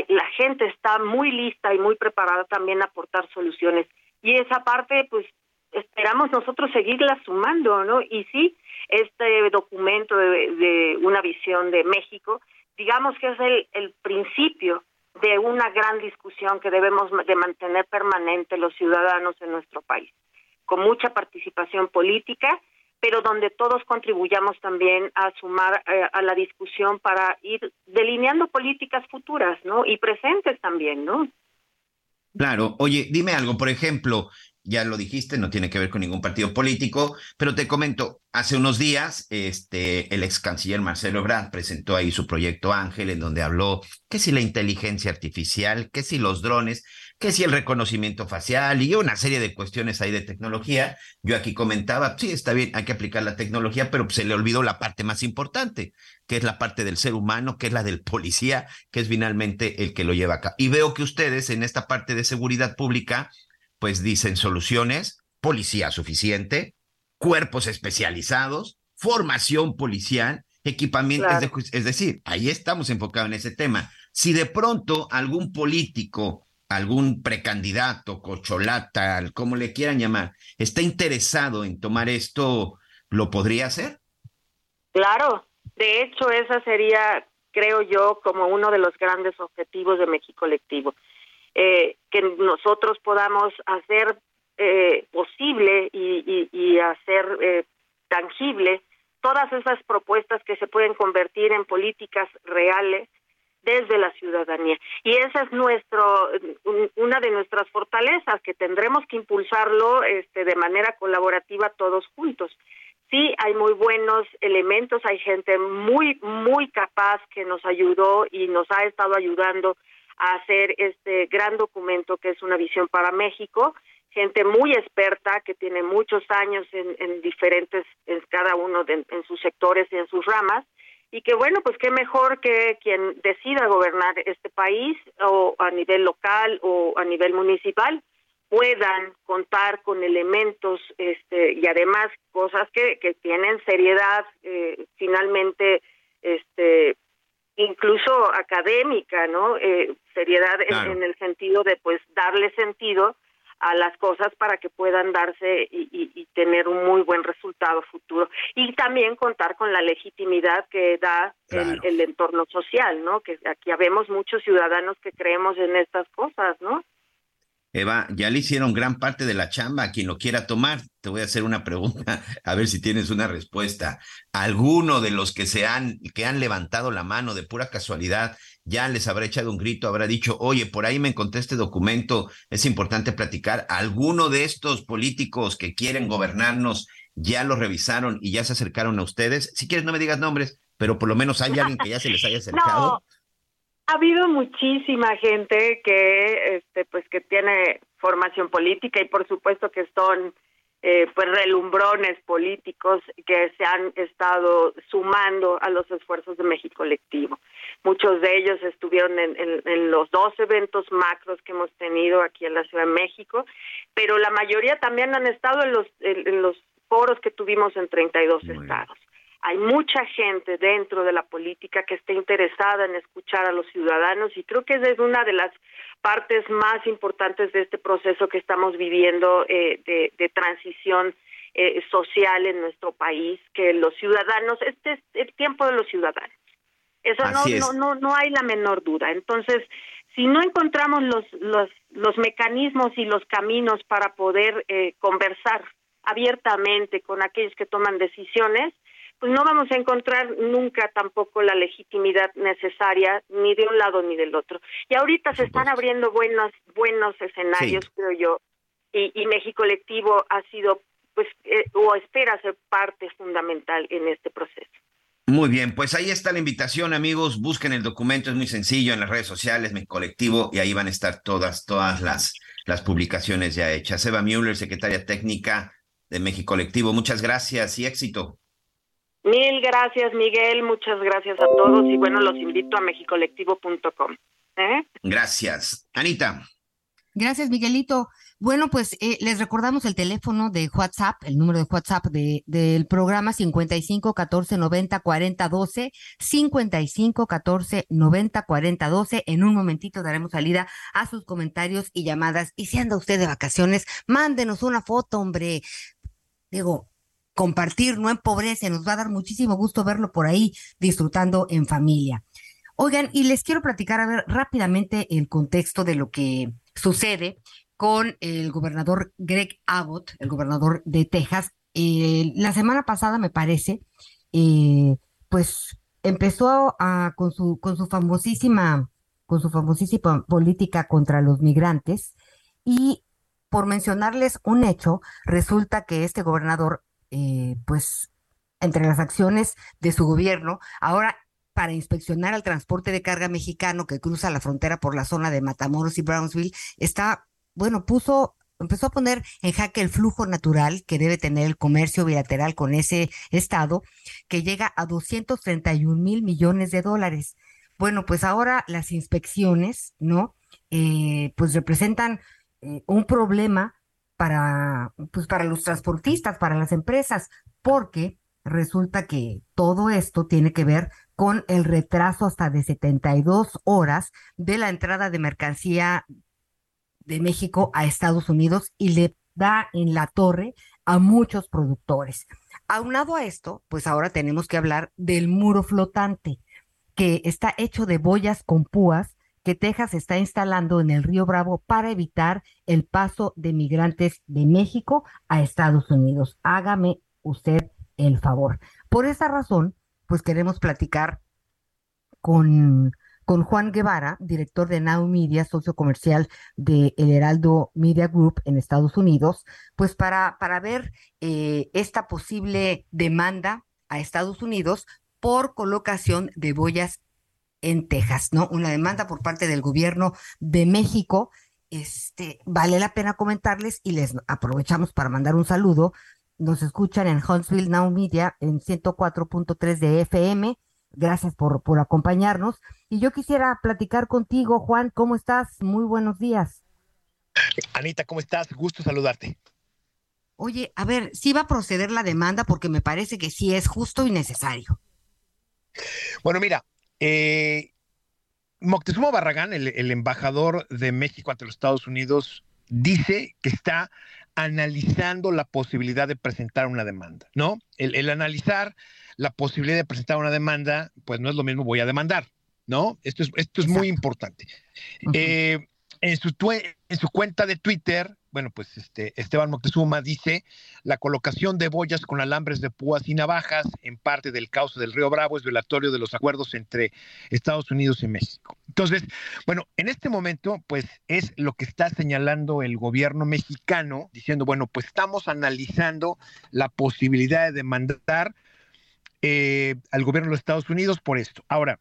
la gente está muy lista y muy preparada también a aportar soluciones. Y esa parte, pues, esperamos nosotros seguirla sumando, ¿no? Y sí, este documento de, de una visión de México, digamos que es el, el principio de una gran discusión que debemos de mantener permanente los ciudadanos en nuestro país, con mucha participación política, pero donde todos contribuyamos también a sumar eh, a la discusión para ir delineando políticas futuras, ¿no? Y presentes también, ¿no? Claro, oye, dime algo, por ejemplo, ya lo dijiste, no tiene que ver con ningún partido político, pero te comento, hace unos días, este, el ex canciller Marcelo Ebrard presentó ahí su proyecto Ángel, en donde habló que si la inteligencia artificial, que si los drones, que si el reconocimiento facial y una serie de cuestiones ahí de tecnología. Yo aquí comentaba, sí, está bien, hay que aplicar la tecnología, pero se le olvidó la parte más importante, que es la parte del ser humano, que es la del policía, que es finalmente el que lo lleva acá. Y veo que ustedes en esta parte de seguridad pública, pues dicen soluciones, policía suficiente, cuerpos especializados, formación policial, equipamiento, es, de- es decir, ahí estamos enfocados en ese tema. Si de pronto algún político, algún precandidato, cocholata, como le quieran llamar, está interesado en tomar esto, ¿lo podría hacer? Claro, de hecho esa sería, creo yo, como uno de los grandes objetivos de México Colectivo, eh, que nosotros podamos hacer eh, posible y, hacer eh, tangible todas esas propuestas que se pueden convertir en políticas reales desde la ciudadanía. Y esa es nuestro un- una de nuestras fortalezas que tendremos que impulsarlo este de manera colaborativa todos juntos. Sí, hay muy buenos elementos, hay gente muy muy capaz que nos ayudó y nos ha estado ayudando a hacer este gran documento que es una visión para México, gente muy experta que tiene muchos años en, en diferentes, en cada uno de en sus sectores y en sus ramas, y que bueno, pues qué mejor que quien decida gobernar este país o a nivel local o a nivel municipal puedan contar con elementos este y además cosas que, que tienen seriedad eh, finalmente este incluso académica no Eh, seriedad en- Claro. en, el sentido de pues darle sentido a las cosas para que puedan darse y, y- y tener un muy buen resultado futuro. Y también contar con la legitimidad que da el, el entorno social no que aquí habemos muchos ciudadanos que creemos en estas cosas no Eva, ya le hicieron gran parte de la chamba a quien lo quiera tomar. Te voy a hacer una pregunta, a ver si tienes una respuesta. ¿Alguno de los que se han, que han levantado la mano de pura casualidad, ya les habrá echado un grito, habrá dicho, oye, por ahí me encontré este documento, es importante platicar? ¿Alguno de estos políticos que quieren gobernarnos ya lo revisaron y ya se acercaron a ustedes? Si quieres, no me digas nombres, pero por lo menos hay alguien que ya se les haya acercado. No, ha habido muchísima gente que, este, pues, que tiene formación política y por supuesto que son, eh, pues, relumbrones políticos que se han estado sumando a los esfuerzos de México Colectivo. Muchos de ellos estuvieron en, en- en los dos eventos macros que hemos tenido aquí en la Ciudad de México, pero la mayoría también han estado en los, en, en los foros que tuvimos en 32 estados hay mucha gente dentro de la política que está interesada en escuchar a los ciudadanos y creo que esa es una de las partes más importantes de este proceso que estamos viviendo eh, de, de transición eh, social en nuestro país, que los ciudadanos, este es el tiempo de los ciudadanos. Eso no, es. no, no, no hay la menor duda. Entonces, si no encontramos los, los, los mecanismos y los caminos para poder eh, conversar abiertamente con aquellos que toman decisiones, pues no vamos a encontrar nunca tampoco la legitimidad necesaria ni de un lado ni del otro. Y ahorita se están abriendo buenos buenos escenarios, Sí. creo yo, y, y México Colectivo ha sido pues eh, o espera ser parte fundamental en este proceso. Muy bien, pues ahí está la invitación, amigos. Busquen el documento, es muy sencillo en las redes sociales, mi colectivo, y ahí van a estar todas, todas las, las publicaciones ya hechas. Eva Müller, secretaria técnica de México Colectivo, muchas gracias y éxito. Mil gracias, Miguel. Muchas gracias a todos. Y bueno, los invito a mexicolectivo.com. ¿eh? Gracias. Anita. Gracias, Miguelito. Bueno, pues eh, les recordamos el teléfono de WhatsApp, el número de WhatsApp de, del programa 55 14 90 40 12, 55 14 90 40 12. En un momentito daremos salida a sus comentarios y llamadas. Y si anda usted de vacaciones, mándenos una foto, hombre. Digo, compartir no empobrece, nos va a dar muchísimo gusto verlo por ahí disfrutando en familia. Oigan, y les quiero platicar, a ver, rápidamente el contexto de lo que sucede con el gobernador Greg Abbott, el gobernador de Texas. Eh, la semana pasada, me parece, eh, pues empezó a, con su, con su famosísima, con su famosísima política contra los migrantes y por mencionarles un hecho, resulta que este gobernador, eh, pues, entre las acciones de su gobierno, ahora para inspeccionar al transporte de carga mexicano que cruza la frontera por la zona de Matamoros y Brownsville, está, bueno, puso, empezó a poner en jaque el flujo natural que debe tener el comercio bilateral con ese estado, que llega a 231 mil millones de dólares. Bueno, pues ahora las inspecciones, ¿no? Eh, pues representan eh, un problema para, pues para los transportistas, para las empresas, porque resulta que todo esto tiene que ver con el retraso hasta de 72 horas de la entrada de mercancía de México a Estados Unidos y le da en la torre a muchos productores. Aunado a esto, pues ahora tenemos que hablar del muro flotante, que está hecho de boyas con púas que Texas está instalando en el río Bravo para evitar el paso de migrantes de México a Estados Unidos. Hágame usted el favor. Por esa razón, pues queremos platicar con, con Juan Guevara, director de Now Media, socio comercial de El Heraldo Media Group en Estados Unidos, pues para, para ver eh, esta posible demanda a Estados Unidos por colocación de boyas en Texas, ¿no? Una demanda por parte del gobierno de México. Este, vale la pena comentarles y les aprovechamos para mandar un saludo. Nos escuchan en Huntsville Now Media en 104.3 de FM. Gracias por, por acompañarnos. Y yo quisiera platicar contigo, Juan. ¿Cómo estás? Muy buenos días. Anita, ¿cómo estás? Gusto saludarte. Oye, a ver, sí va a proceder la demanda porque me parece que sí es justo y necesario. Bueno, mira, eh, Moctezuma Barragán, el, el embajador de México ante los Estados Unidos, dice que está analizando la posibilidad de presentar una demanda, ¿no? El, el, analizar la posibilidad de presentar una demanda, pues no es lo mismo voy a demandar, ¿no? Esto es, esto es muy importante. Uh -huh. eh, en, su en su cuenta de Twitter, bueno, pues este, Esteban Moctezuma dice, la colocación de boyas con alambres de púas y navajas en parte del cauce del río Bravo es violatorio de los acuerdos entre Estados Unidos y México. Entonces, bueno, en este momento, pues es lo que está señalando el gobierno mexicano, diciendo, bueno, pues estamos analizando la posibilidad de demandar eh, al gobierno de los Estados Unidos por esto. Ahora,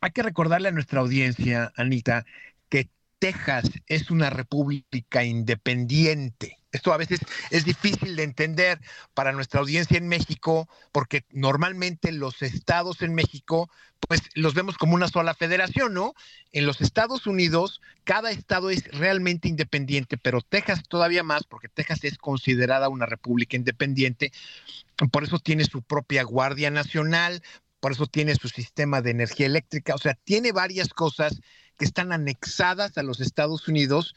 hay que recordarle a nuestra audiencia, Anita, que Texas es una república independiente. Esto a veces es difícil de entender para nuestra audiencia en México, porque normalmente los estados en México, pues los vemos como una sola federación, ¿no? En los Estados Unidos, cada estado es realmente independiente, pero Texas todavía más, porque Texas es considerada una república independiente, por eso tiene su propia Guardia Nacional, por eso tiene su sistema de energía eléctrica, o sea, tiene varias cosas que están anexadas a los Estados Unidos,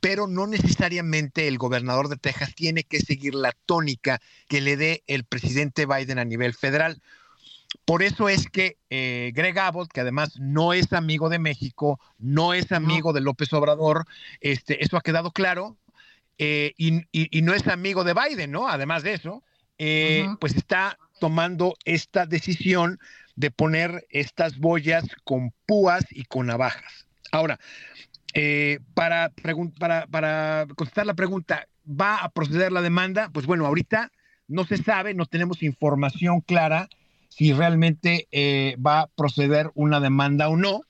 pero no necesariamente el gobernador de Texas tiene que seguir la tónica que le dé el presidente Biden a nivel federal. Por eso es que eh, Greg Abbott, que además no es amigo de México, no es amigo de López Obrador, este, eso ha quedado claro. eh, y, y- y no es amigo de Biden, ¿no? Además de eso, eh, pues está tomando esta decisión de poner estas boyas con púas y con navajas. Ahora, eh, para, para, para contestar la pregunta, ¿va a proceder la demanda? Pues bueno, ahorita no se sabe, no tenemos información clara si realmente eh, va a proceder una demanda o no.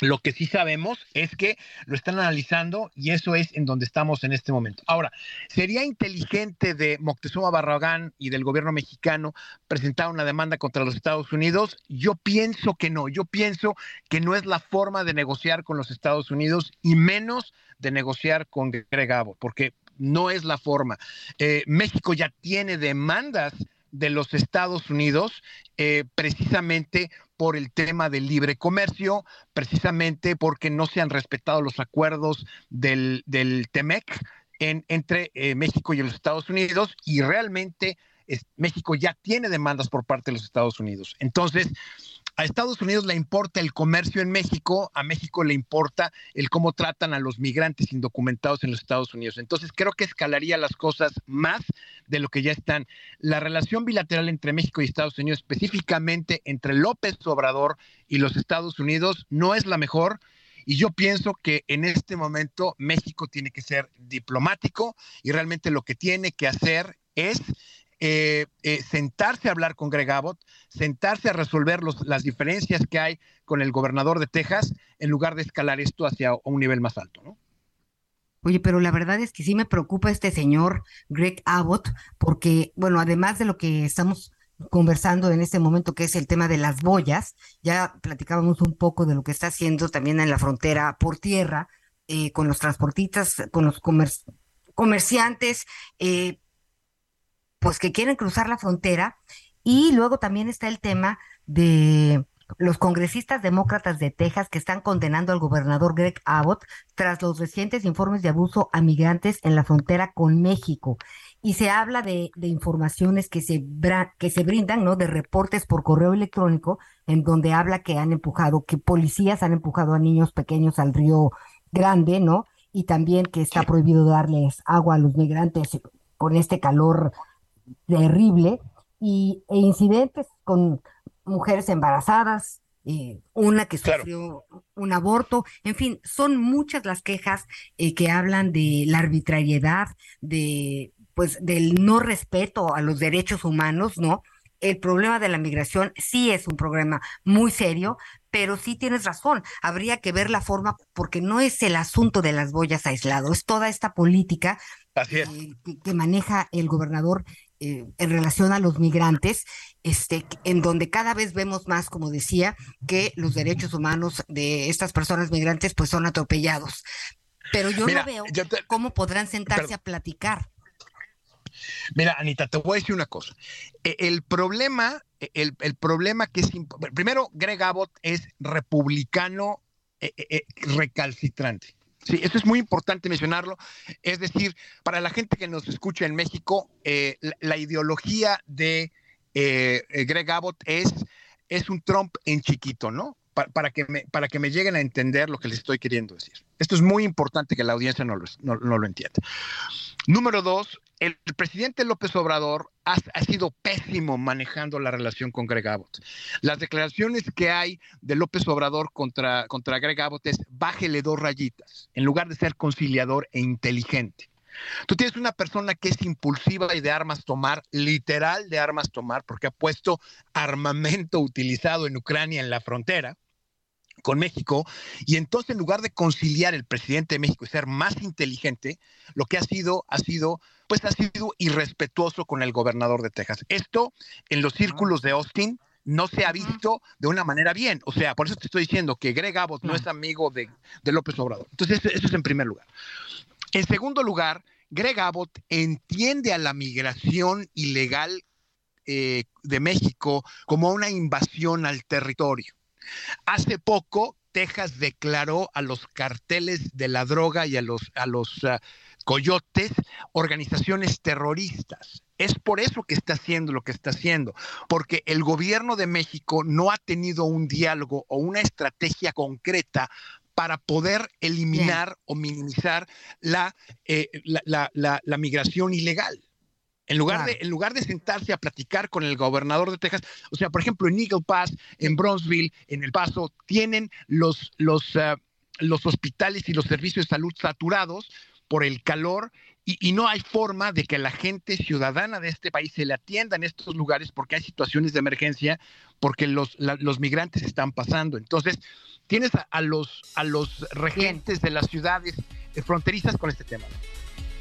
Lo que sí sabemos es que lo están analizando y eso es en donde estamos en este momento. Ahora, ¿sería inteligente de Moctezuma Barragán y del gobierno mexicano presentar una demanda contra los Estados Unidos? Yo pienso que no. Yo pienso que no es la forma de negociar con los Estados Unidos y menos de negociar con Greg porque no es la forma. Eh, México ya tiene demandas de los Estados Unidos eh, precisamente por el tema del libre comercio, precisamente porque no se han respetado los acuerdos del, del TEMEC en- entre eh, México y los Estados Unidos y realmente México ya tiene demandas por parte de los Estados Unidos. Entonces, a Estados Unidos le importa el comercio en México, a México le importa el cómo tratan a los migrantes indocumentados en los Estados Unidos. Entonces creo que escalaría las cosas más de lo que ya están. La relación bilateral entre México y Estados Unidos, específicamente entre López Obrador y los Estados Unidos, no es la mejor. Y yo pienso que en este momento México tiene que ser diplomático y realmente lo que tiene que hacer es eh, eh, sentarse a hablar con Greg Abbott, sentarse a resolver las diferencias que hay con el gobernador de Texas, en lugar de escalar esto hacia un nivel más alto, ¿no? Oye, pero la verdad es que sí me preocupa este señor Greg Abbott, porque, bueno, además de lo que estamos conversando en este momento, que es el tema de las boyas, ya platicábamos un poco de lo que está haciendo también en la frontera por tierra, eh, con los transportistas, con los comer- comerciantes, eh, pues que quieren cruzar la frontera. Y luego también está el tema de los congresistas demócratas de Texas que están condenando al gobernador Greg Abbott tras los recientes informes de abuso a migrantes en la frontera con México. Y se habla de, de informaciones que se, que se brindan, ¿no? De reportes por correo electrónico, en donde habla que han empujado, que policías han empujado a niños pequeños al río Grande, ¿no? Y también que está prohibido darles agua a los migrantes con este calor terrible y, e incidentes con mujeres embarazadas, eh, una que sufrió un aborto, en fin, son muchas las quejas eh, que hablan de la arbitrariedad, de pues del no respeto a los derechos humanos, ¿no? El problema de la migración sí es un problema muy serio, pero sí tienes razón, habría que ver la forma, porque no es el asunto de las boyas aislado, es toda esta política Así que, que maneja el gobernador eh, en relación a los migrantes, este, en donde cada vez vemos más, como decía, que los derechos humanos de estas personas migrantes pues son atropellados. Pero yo Mira, no veo yo te- cómo podrán sentarse Perdón. a platicar. Mira, Anita, te voy a decir una cosa. E- El problema, e- el, el problema que es... Primero, Greg Abbott es republicano eh, eh, recalcitrante. Sí, eso es muy importante mencionarlo. Es decir, para la gente que nos escucha en México, eh, la, la ideología de eh, eh, Greg Abbott es, es un Trump en chiquito, ¿no? Pa- Para, que me, para que me lleguen a entender lo que les estoy queriendo decir. Esto es muy importante que la audiencia no lo, no- no lo entienda. Número dos, el presidente López Obrador ha, ha sido pésimo manejando la relación con Greg Abbott. Las declaraciones que hay de López Obrador contra, contra Greg Abbott es bájele dos rayitas, en lugar de ser conciliador e inteligente. Tú tienes una persona que es impulsiva y de armas tomar, literal de armas tomar, porque ha puesto armamento utilizado en Ucrania en la frontera con México, y entonces en lugar de conciliar el presidente de México y ser más inteligente, lo que ha sido, ha sido, pues ha sido irrespetuoso con el gobernador de Texas. Esto en los círculos de Austin no se ha visto de una manera bien. O sea, por eso te estoy diciendo que Greg Abbott no es amigo de, de López Obrador. Entonces, eso, eso es en primer lugar. En segundo lugar, Greg Abbott entiende a la migración ilegal eh, de México como una invasión al territorio. Hace poco, Texas declaró a los carteles de la droga y a los, a los ah, coyotes organizaciones terroristas. Es por eso que está haciendo lo que está haciendo, porque el gobierno de México no ha tenido un diálogo o una estrategia concreta para poder eliminar o minimizar la, eh, la- la migración ilegal. En lugar, de, en lugar de sentarse a platicar con el gobernador de Texas, o sea, por ejemplo, en Eagle Pass, en Bronzeville, en El Paso, tienen los, los, ah, los hospitales y los servicios de salud saturados por el calor y, y no hay forma de que la gente ciudadana de este país se le atienda en estos lugares porque hay situaciones de emergencia, porque los, la- los migrantes están pasando. Entonces, tienes a, a los, a los regentes de las ciudades eh, fronterizas con este tema.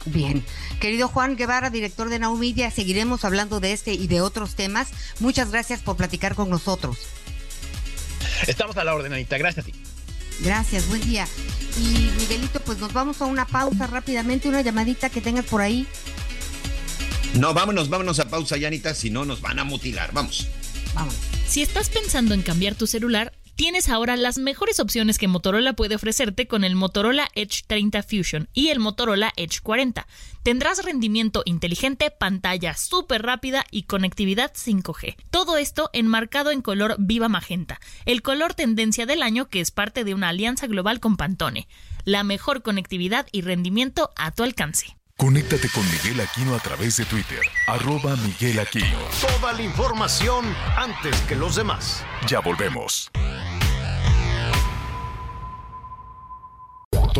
Bien. Querido Juan Guevara, director de Now Media, seguiremos hablando de este y de otros temas. Muchas gracias por platicar con nosotros. Estamos a la orden, Anita. Gracias a ti. Gracias, buen día. Y Miguelito, pues nos vamos a una pausa rápidamente, una llamadita que tengas por ahí. No, vámonos, vámonos a pausa, Yanita, si no nos van a mutilar. Vamos. Vamos. Si estás pensando en cambiar tu celular, tienes ahora las mejores opciones que Motorola puede ofrecerte con el Motorola Edge 30 Fusion y el Motorola Edge 40. Tendrás rendimiento inteligente, pantalla súper rápida y conectividad 5G. Todo esto enmarcado en color viva magenta, el color tendencia del año que es parte de una alianza global con Pantone. La mejor conectividad y rendimiento a tu alcance. Conéctate con Miguel Aquino a través de Twitter, arroba Miguel Aquino. Toda la información antes que los demás. Ya volvemos.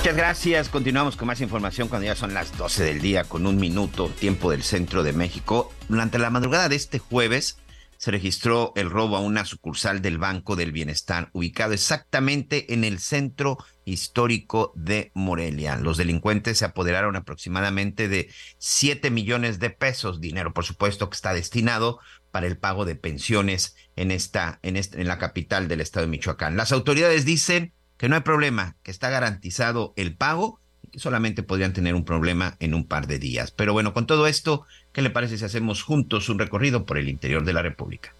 Muchas gracias. Continuamos con más información cuando ya son las 12 del día con un minuto, tiempo del centro de México. Durante la madrugada de este jueves se registró el robo a una sucursal del Banco del Bienestar, ubicado exactamente en el centro histórico de Morelia. Los delincuentes se apoderaron aproximadamente de 7 millones de pesos, dinero por supuesto que está destinado para el pago de pensiones en esta en, en la capital del estado de Michoacán. Las autoridades dicen que no hay problema, que está garantizado el pago y que solamente podrían tener un problema en un par de días. Pero bueno, con todo esto, ¿qué le parece si hacemos juntos un recorrido por el interior de la República?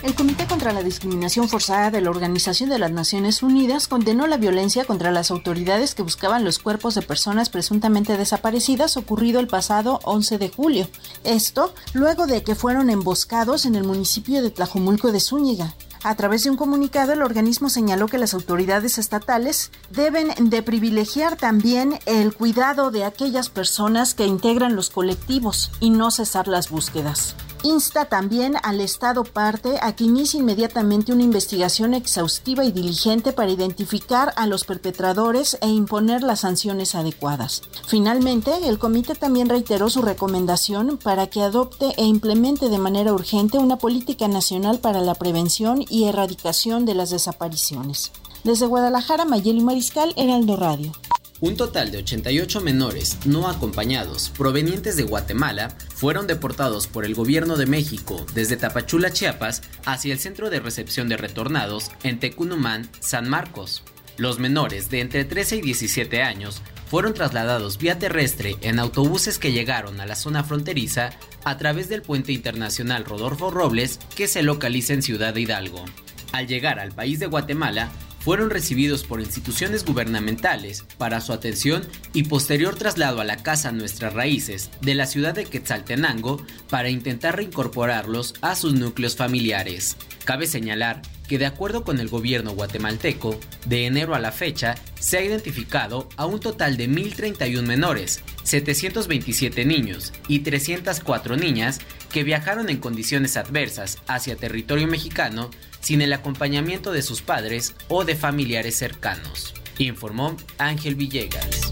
El Comité contra la Discriminación Forzada de la Organización de las Naciones Unidas condenó la violencia contra las autoridades que buscaban los cuerpos de personas presuntamente desaparecidas ocurrido el pasado 11 de julio. Esto luego de que fueron emboscados en el municipio de Tlajomulco de Zúñiga. A través de un comunicado, el organismo señaló que las autoridades estatales deben de privilegiar también el cuidado de aquellas personas que integran los colectivos y no cesar las búsquedas. Insta también al Estado parte a que inicie inmediatamente una investigación exhaustiva y diligente para identificar a los perpetradores e imponer las sanciones adecuadas. Finalmente, el comité también reiteró su recomendación para que adopte e implemente de manera urgente una política nacional para la prevención y erradicación de las desapariciones. Desde Guadalajara, Mayeli Mariscal, Heraldo Radio. Un total de 88 menores no acompañados provenientes de Guatemala fueron deportados por el gobierno de México desde Tapachula, Chiapas, hacia el centro de recepción de retornados en Tecunumán, San Marcos. Los menores de entre 13 y 17 años fueron trasladados vía terrestre en autobuses que llegaron a la zona fronteriza a través del puente internacional Rodolfo Robles que se localiza en Ciudad Hidalgo. Al llegar al país de Guatemala, fueron recibidos por instituciones gubernamentales para su atención y posterior traslado a la Casa Nuestras Raíces de la ciudad de Quetzaltenango para intentar reincorporarlos a sus núcleos familiares. Cabe señalar que de acuerdo con el gobierno guatemalteco, de enero a la fecha se ha identificado a un total de 1.031 menores, 727 niños y 304 niñas que viajaron en condiciones adversas hacia territorio mexicano sin el acompañamiento de sus padres o de familiares cercanos, informó Ángel Villegas.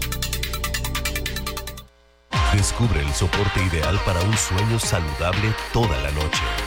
Descubre el soporte ideal para un sueño saludable toda la noche.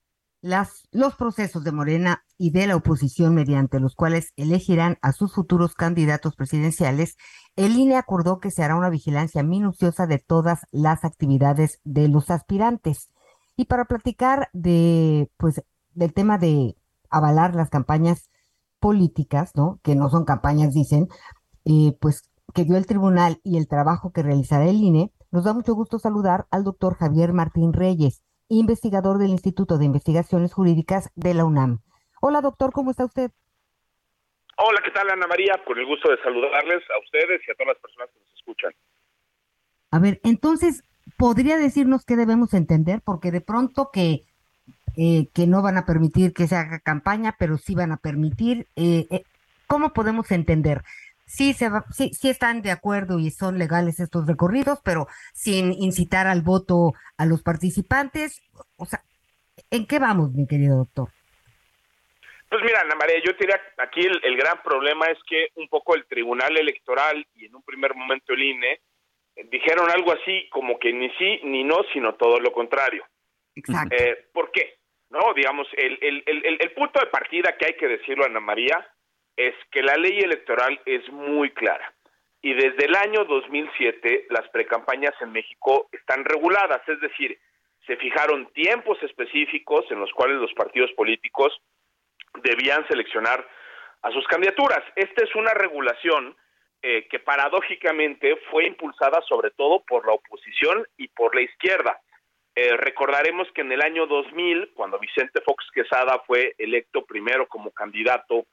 las, los procesos de Morena y de la oposición mediante los cuales elegirán a sus futuros candidatos presidenciales, el INE acordó que se hará una vigilancia minuciosa de todas las actividades de los aspirantes. Y para platicar de, pues, del tema de avalar las campañas políticas, ¿no? Que no son campañas, dicen, eh, pues que dio el tribunal y el trabajo que realizará el INE, nos da mucho gusto saludar al doctor Javier Martín Reyes, investigador del Instituto de Investigaciones Jurídicas de la UNAM. Hola, doctor, ¿cómo está usted? Hola, ¿qué tal, Ana María? Con el gusto de saludarles a ustedes y a todas las personas que nos escuchan. A ver, entonces, ¿podría decirnos qué debemos entender? Porque de pronto que, eh, que no van a permitir que se haga campaña, pero sí van a permitir, eh, eh, ¿cómo podemos entender? Sí, se va, sí, sí están de acuerdo y son legales estos recorridos, pero sin incitar al voto a los participantes. O sea, ¿en qué vamos, mi querido doctor? Pues mira, Ana María, yo diría aquí el, el, gran problema es que un poco el Tribunal Electoral y en un primer momento el INE eh, dijeron algo así como que ni sí ni no, sino todo lo contrario. Exacto. Eh, ¿Por qué? No, digamos, el, el, el, el punto de partida que hay que decirlo, Ana María, es que la ley electoral es muy clara. Y desde el año 2007 las precampañas en México están reguladas, es decir, se fijaron tiempos específicos en los cuales los partidos políticos debían seleccionar a sus candidaturas. Esta es una regulación eh, que paradójicamente fue impulsada sobre todo por la oposición y por la izquierda. Eh, recordaremos que en el año 2000, cuando Vicente Fox Quesada fue electo primero como candidato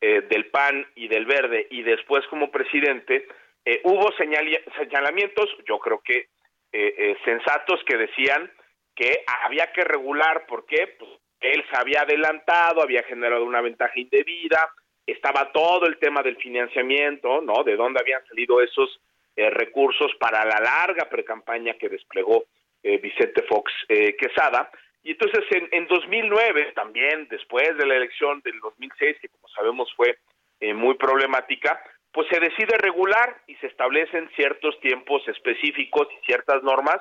eh, del PAN y del Verde y después como presidente, eh, hubo señalamientos, yo creo que eh, sensatos, que decían que había que regular, porque pues, él se había adelantado, había generado una ventaja indebida, estaba todo el tema del financiamiento, ¿no? De dónde habían salido esos recursos para la larga precampaña que desplegó Vicente Fox Quesada. Y entonces en, en 2009, también después de la elección del 2006, que como sabemos fue eh, muy problemática, pues se decide regular y se establecen ciertos tiempos específicos y ciertas normas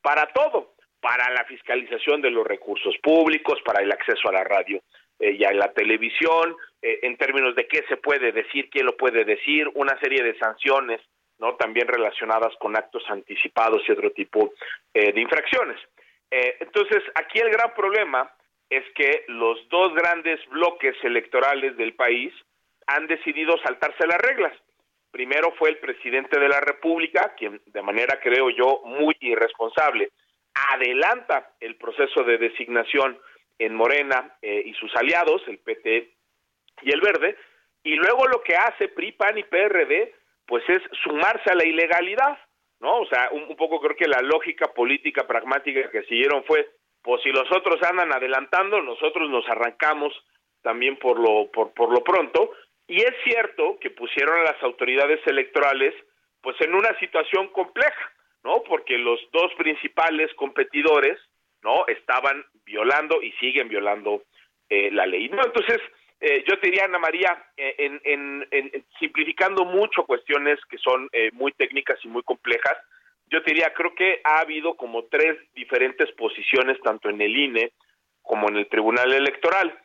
para todo, para la fiscalización de los recursos públicos, para el acceso a la radio eh, y a la televisión, eh, en términos de qué se puede decir, quién lo puede decir, una serie de sanciones, ¿no? También relacionadas con actos anticipados y otro tipo de infracciones. Eh, entonces, aquí el gran problema es que los dos grandes bloques electorales del país han decidido saltarse las reglas. Primero fue el presidente de la República, quien de manera, creo yo, muy irresponsable, adelanta el proceso de designación en Morena eh, y sus aliados, el PT y el Verde, y luego lo que hace PRI, PAN y PRD, pues es sumarse a la ilegalidad. ¿No? O sea, un, poco creo que la lógica política pragmática que siguieron fue, pues si los otros andan adelantando, nosotros nos arrancamos también por lo, por, por lo pronto. Y es cierto que pusieron a las autoridades electorales pues en una situación compleja, ¿no? Porque los dos principales competidores, ¿no? Estaban violando y siguen violando eh, la ley, ¿no? Entonces, eh, yo te diría, Ana María, eh, en, en, en, simplificando mucho cuestiones que son eh, muy técnicas y muy complejas, yo te diría, creo que ha habido como tres diferentes posiciones, tanto en el INE como en el Tribunal Electoral.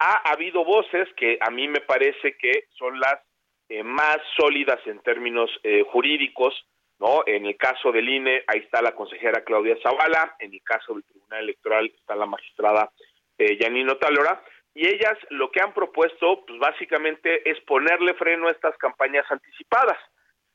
Ha habido voces que a mí me parece que son las eh, más sólidas en términos eh, jurídicos, ¿no? En el caso del INE, ahí está la consejera Claudia Zavala, en el caso del Tribunal Electoral está la magistrada eh, Yanino Talora, y ellas lo que han propuesto, pues básicamente es ponerle freno a estas campañas anticipadas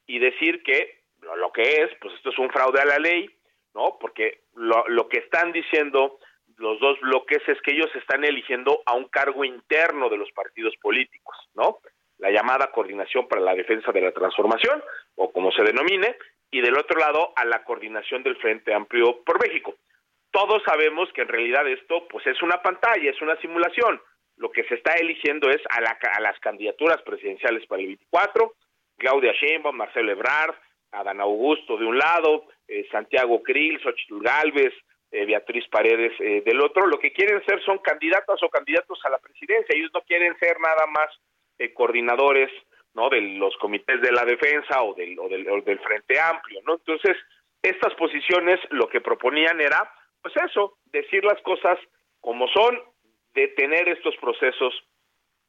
y decir que lo, que es, pues esto es un fraude a la ley, ¿no? Porque lo, lo que están diciendo los dos bloques es que ellos están eligiendo a un cargo interno de los partidos políticos, ¿no? La llamada Coordinación para la Defensa de la Transformación, o como se denomine, y del otro lado a la coordinación del Frente Amplio por México. Todos sabemos que en realidad esto pues es una pantalla, es una simulación. Lo que se está eligiendo es a, la, a las candidaturas presidenciales para el 24, Claudia Sheinbaum, Marcelo Ebrard, Adán Augusto de un lado, eh, Santiago Krill, Xochitl Galvez, eh, Beatriz Paredes eh, del otro, lo que quieren ser son candidatas o candidatos a la presidencia. Ellos no quieren ser nada más eh, coordinadores no de los comités de la defensa o del, o del, o del Frente Amplio, ¿no? Entonces, estas posiciones lo que proponían era, pues eso, decir las cosas como son, detener estos procesos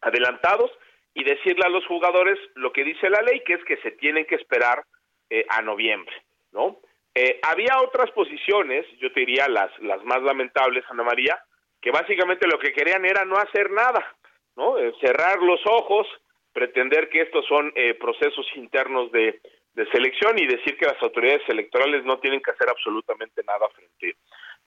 adelantados y decirle a los jugadores lo que dice la ley, que es que se tienen que esperar eh, a noviembre, ¿no? Eh, había otras posiciones, yo te diría las, las más lamentables, Ana María, que básicamente lo que querían era no hacer nada, ¿no? Eh, cerrar los ojos, pretender que estos son eh, procesos internos de, de, selección y decir que las autoridades electorales no tienen que hacer absolutamente nada frente,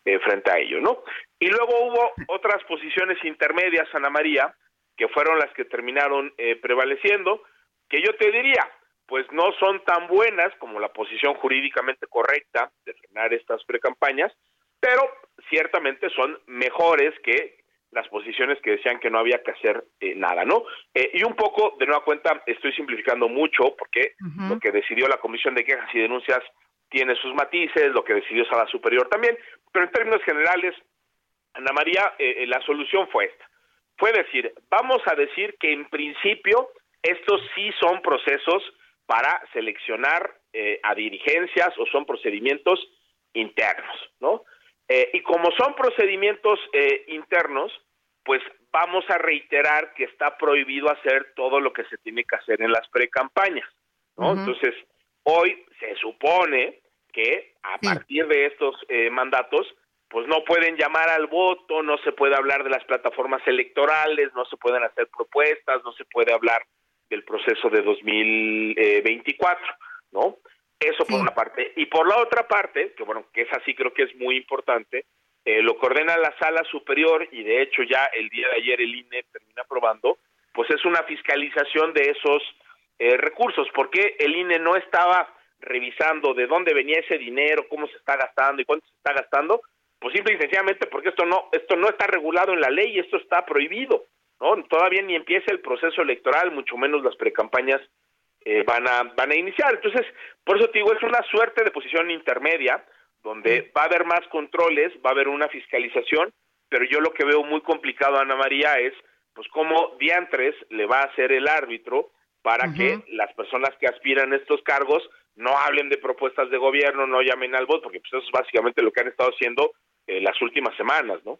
eh, frente a ello, ¿no? Y luego hubo otras posiciones intermedias, Ana María, que fueron las que terminaron eh, prevaleciendo, que yo te diría, pues no son tan buenas como la posición jurídicamente correcta de frenar estas precampañas, pero ciertamente son mejores que las posiciones que decían que no había que hacer eh, nada, ¿no? Eh, y un poco, de nueva cuenta, estoy simplificando mucho porque uh -huh. lo que decidió la Comisión de Quejas y Denuncias tiene sus matices, lo que decidió Sala Superior también, pero en términos generales, Ana María, eh, la solución fue esta. Fue decir, vamos a decir que en principio estos sí son procesos para seleccionar eh, a dirigencias o son procedimientos internos, ¿no? Eh, y como son procedimientos eh, internos, pues vamos a reiterar que está prohibido hacer todo lo que se tiene que hacer en las precampañas, ¿no? Uh -huh. Entonces, hoy se supone que a sí. partir de estos eh, mandatos, pues no pueden llamar al voto, no se puede hablar de las plataformas electorales, no se pueden hacer propuestas, no se puede hablar del proceso de 2024, ¿no? Eso por sí. una parte. Y por la otra parte, que bueno, que es así creo que es muy importante, eh, lo coordena la sala superior y de hecho ya el día de ayer el INE termina aprobando, pues es una fiscalización de esos eh, recursos, porque el INE no estaba revisando de dónde venía ese dinero, cómo se está gastando y cuánto se está gastando, pues simple y sencillamente porque esto no, esto no está regulado en la ley, esto está prohibido, ¿no? Todavía ni empieza el proceso electoral, mucho menos las precampañas eh, van a van a iniciar. Entonces, por eso te digo, es una suerte de posición intermedia donde va a haber más controles, va a haber una fiscalización, pero yo lo que veo muy complicado Ana María es pues cómo diantres le va a hacer el árbitro para uh -huh. que las personas que aspiran a estos cargos no hablen de propuestas de gobierno, no llamen al voto, porque pues eso es básicamente lo que han estado haciendo eh, las últimas semanas, ¿no?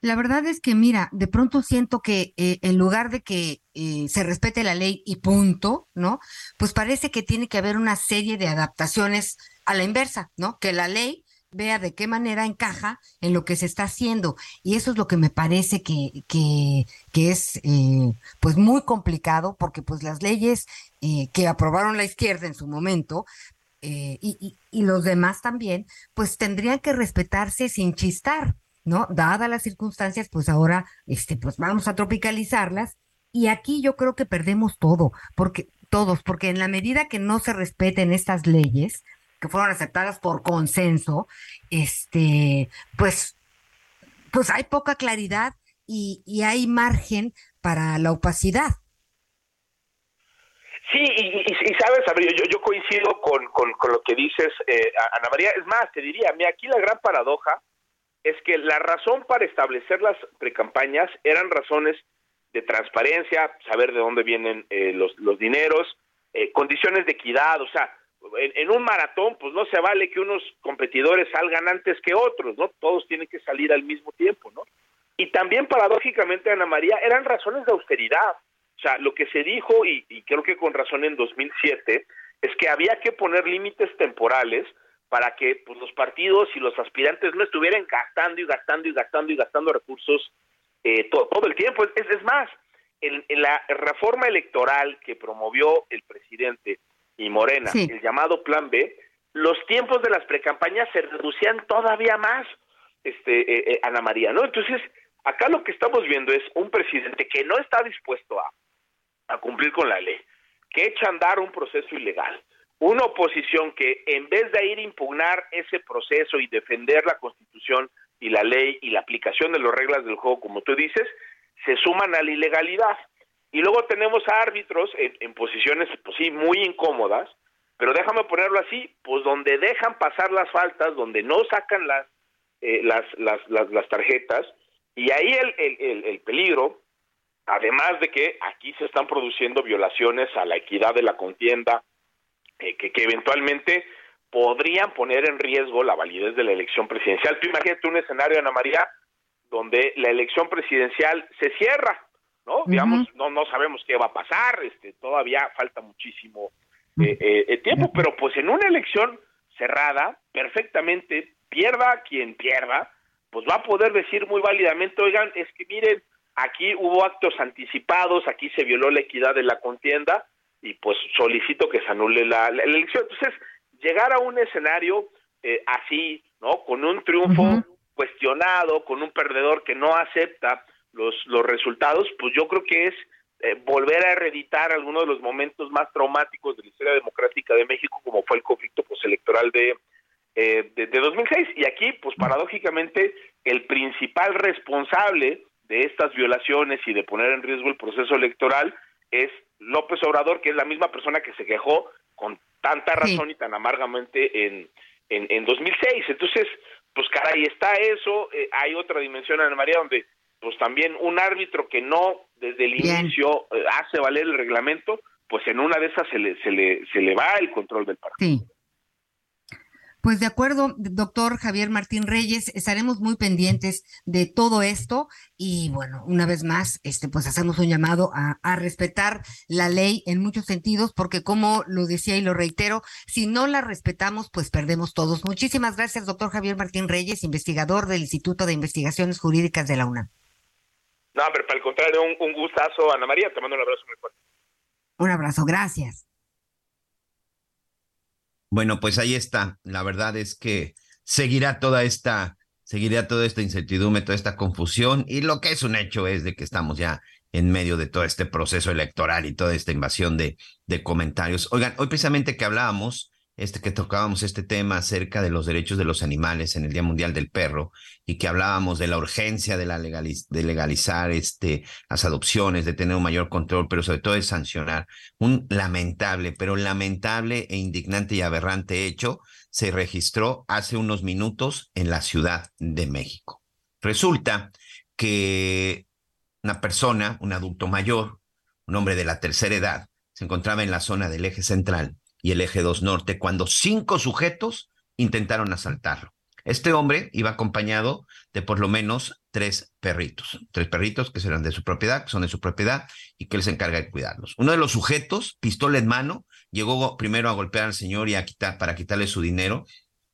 La verdad es que, mira, de pronto siento que eh, en lugar de que eh, se respete la ley y punto, ¿no? Pues parece que tiene que haber una serie de adaptaciones a la inversa, ¿no? Que la ley vea de qué manera encaja en lo que se está haciendo. Y eso es lo que me parece que, que, es eh, pues muy complicado, porque pues las leyes eh, que aprobaron la izquierda en su momento, eh, y, y, y los demás también, pues tendrían que respetarse sin chistar. ¿no? Dadas las circunstancias, pues ahora, este, pues vamos a tropicalizarlas. Y aquí yo creo que perdemos todo, porque todos, porque en la medida que no se respeten estas leyes, que fueron aceptadas por consenso, este, pues, pues hay poca claridad y, hay margen para la opacidad. Sí, y, y, y sabes, yo, yo coincido con, con, con, lo que dices, eh, Ana María. Es más, te diría, mira, aquí la gran paradoja es que la razón para establecer las precampañas eran razones de transparencia, saber de dónde vienen eh, los, los dineros, eh, condiciones de equidad, o sea, en, en, un maratón, pues no se vale que unos competidores salgan antes que otros, ¿no? Todos tienen que salir al mismo tiempo, ¿no? Y también, paradójicamente, Ana María, eran razones de austeridad. O sea, lo que se dijo, y, y creo que con razón en 2007, es que había que poner límites temporales para que pues, los partidos y los aspirantes no estuvieran gastando y gastando y gastando y gastando recursos eh, todo, todo, el tiempo. Es, es más, en, en, la reforma electoral que promovió el presidente y Morena, sí. el llamado Plan B, los tiempos de las precampañas se reducían todavía más, este, eh, eh, Ana María, ¿no? Entonces, acá lo que estamos viendo es un presidente que no está dispuesto a, cumplir con la ley, que echa a andar un proceso ilegal, una oposición que en vez de ir a impugnar ese proceso y defender la Constitución y la ley y la aplicación de las reglas del juego, como tú dices, se suman a la ilegalidad. Y luego tenemos a árbitros en, en posiciones, pues sí, muy incómodas, pero déjame ponerlo así, pues donde dejan pasar las faltas, donde no sacan las, eh, las, las, las, las tarjetas, y ahí el, el, el, el peligro, además de que aquí se están produciendo violaciones a la equidad de la contienda, eh, que, que eventualmente podrían poner en riesgo la validez de la elección presidencial. Tú imagínate un escenario, Ana María, donde la elección presidencial se cierra, ¿no? Digamos, no, no sabemos qué va a pasar, este, todavía falta muchísimo eh, eh, tiempo, pero pues en una elección cerrada, perfectamente, pierda quien pierda, pues va a poder decir muy válidamente, oigan, es que miren, aquí hubo actos anticipados, aquí se violó la equidad de la contienda y pues solicito que se anule la, la elección. Entonces, llegar a un escenario eh, así, ¿no? Con un triunfo cuestionado, con un perdedor que no acepta los, los resultados, pues yo creo que es eh, volver a reeditar algunos de los momentos más traumáticos de la historia democrática de México, como fue el conflicto postelectoral de, eh, de, de 2006. Y aquí, pues paradójicamente, el principal responsable de estas violaciones y de poner en riesgo el proceso electoral es López Obrador, que es la misma persona que se quejó con tanta razón y tan amargamente en, en, en 2006. Entonces, pues caray, está eso. Eh, hay otra dimensión, Ana María, donde pues también un árbitro que no desde el Bien. inicio eh, hace valer el reglamento, pues en una de esas se le, se le, se le va el control del partido. Sí. Pues de acuerdo, doctor Javier Martín Reyes, estaremos muy pendientes de todo esto y bueno, una vez más, este, pues hacemos un llamado a, a respetar la ley en muchos sentidos, porque como lo decía y lo reitero, si no la respetamos, pues perdemos todos. Muchísimas gracias, doctor Javier Martín Reyes, investigador del Instituto de Investigaciones Jurídicas de la UNAM. No, pero para el contrario, un, un gustazo, Ana María, te mando un abrazo muy fuerte. Un abrazo, gracias. Bueno, pues ahí está. La verdad es que seguirá toda esta, seguirá toda esta incertidumbre, toda esta confusión. Y lo que es un hecho es de que estamos ya en medio de todo este proceso electoral y toda esta invasión de, de comentarios. Oigan, hoy precisamente que hablábamos, este que tocábamos este tema acerca de los derechos de los animales en el Día Mundial del Perro y que hablábamos de la urgencia de, la de legalizar este, las adopciones, de tener un mayor control, pero sobre todo de sancionar. Un lamentable, pero lamentable e indignante y aberrante hecho se registró hace unos minutos en la Ciudad de México. Resulta que una persona, un adulto mayor, un hombre de la tercera edad, se encontraba en la zona del eje central y el eje 2 norte cuando cinco sujetos intentaron asaltarlo. Este hombre iba acompañado de por lo menos tres perritos, tres perritos que serán de su propiedad, que son de su propiedad y que él se encarga de cuidarlos. Uno de los sujetos, pistola en mano, llegó primero a golpear al señor y a quitar para quitarle su dinero.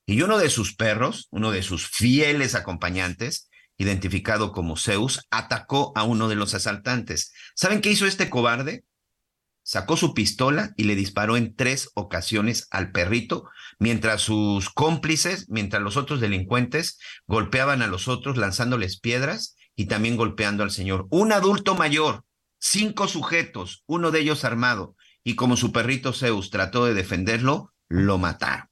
Y uno de sus perros, uno de sus fieles acompañantes, identificado como Zeus, atacó a uno de los asaltantes. ¿Saben qué hizo este cobarde? Sacó su pistola y le disparó en tres ocasiones al perrito, mientras sus cómplices, mientras los otros delincuentes golpeaban a los otros lanzándoles piedras y también golpeando al señor. Un adulto mayor, cinco sujetos, uno de ellos armado, y como su perrito Zeus trató de defenderlo, lo mataron.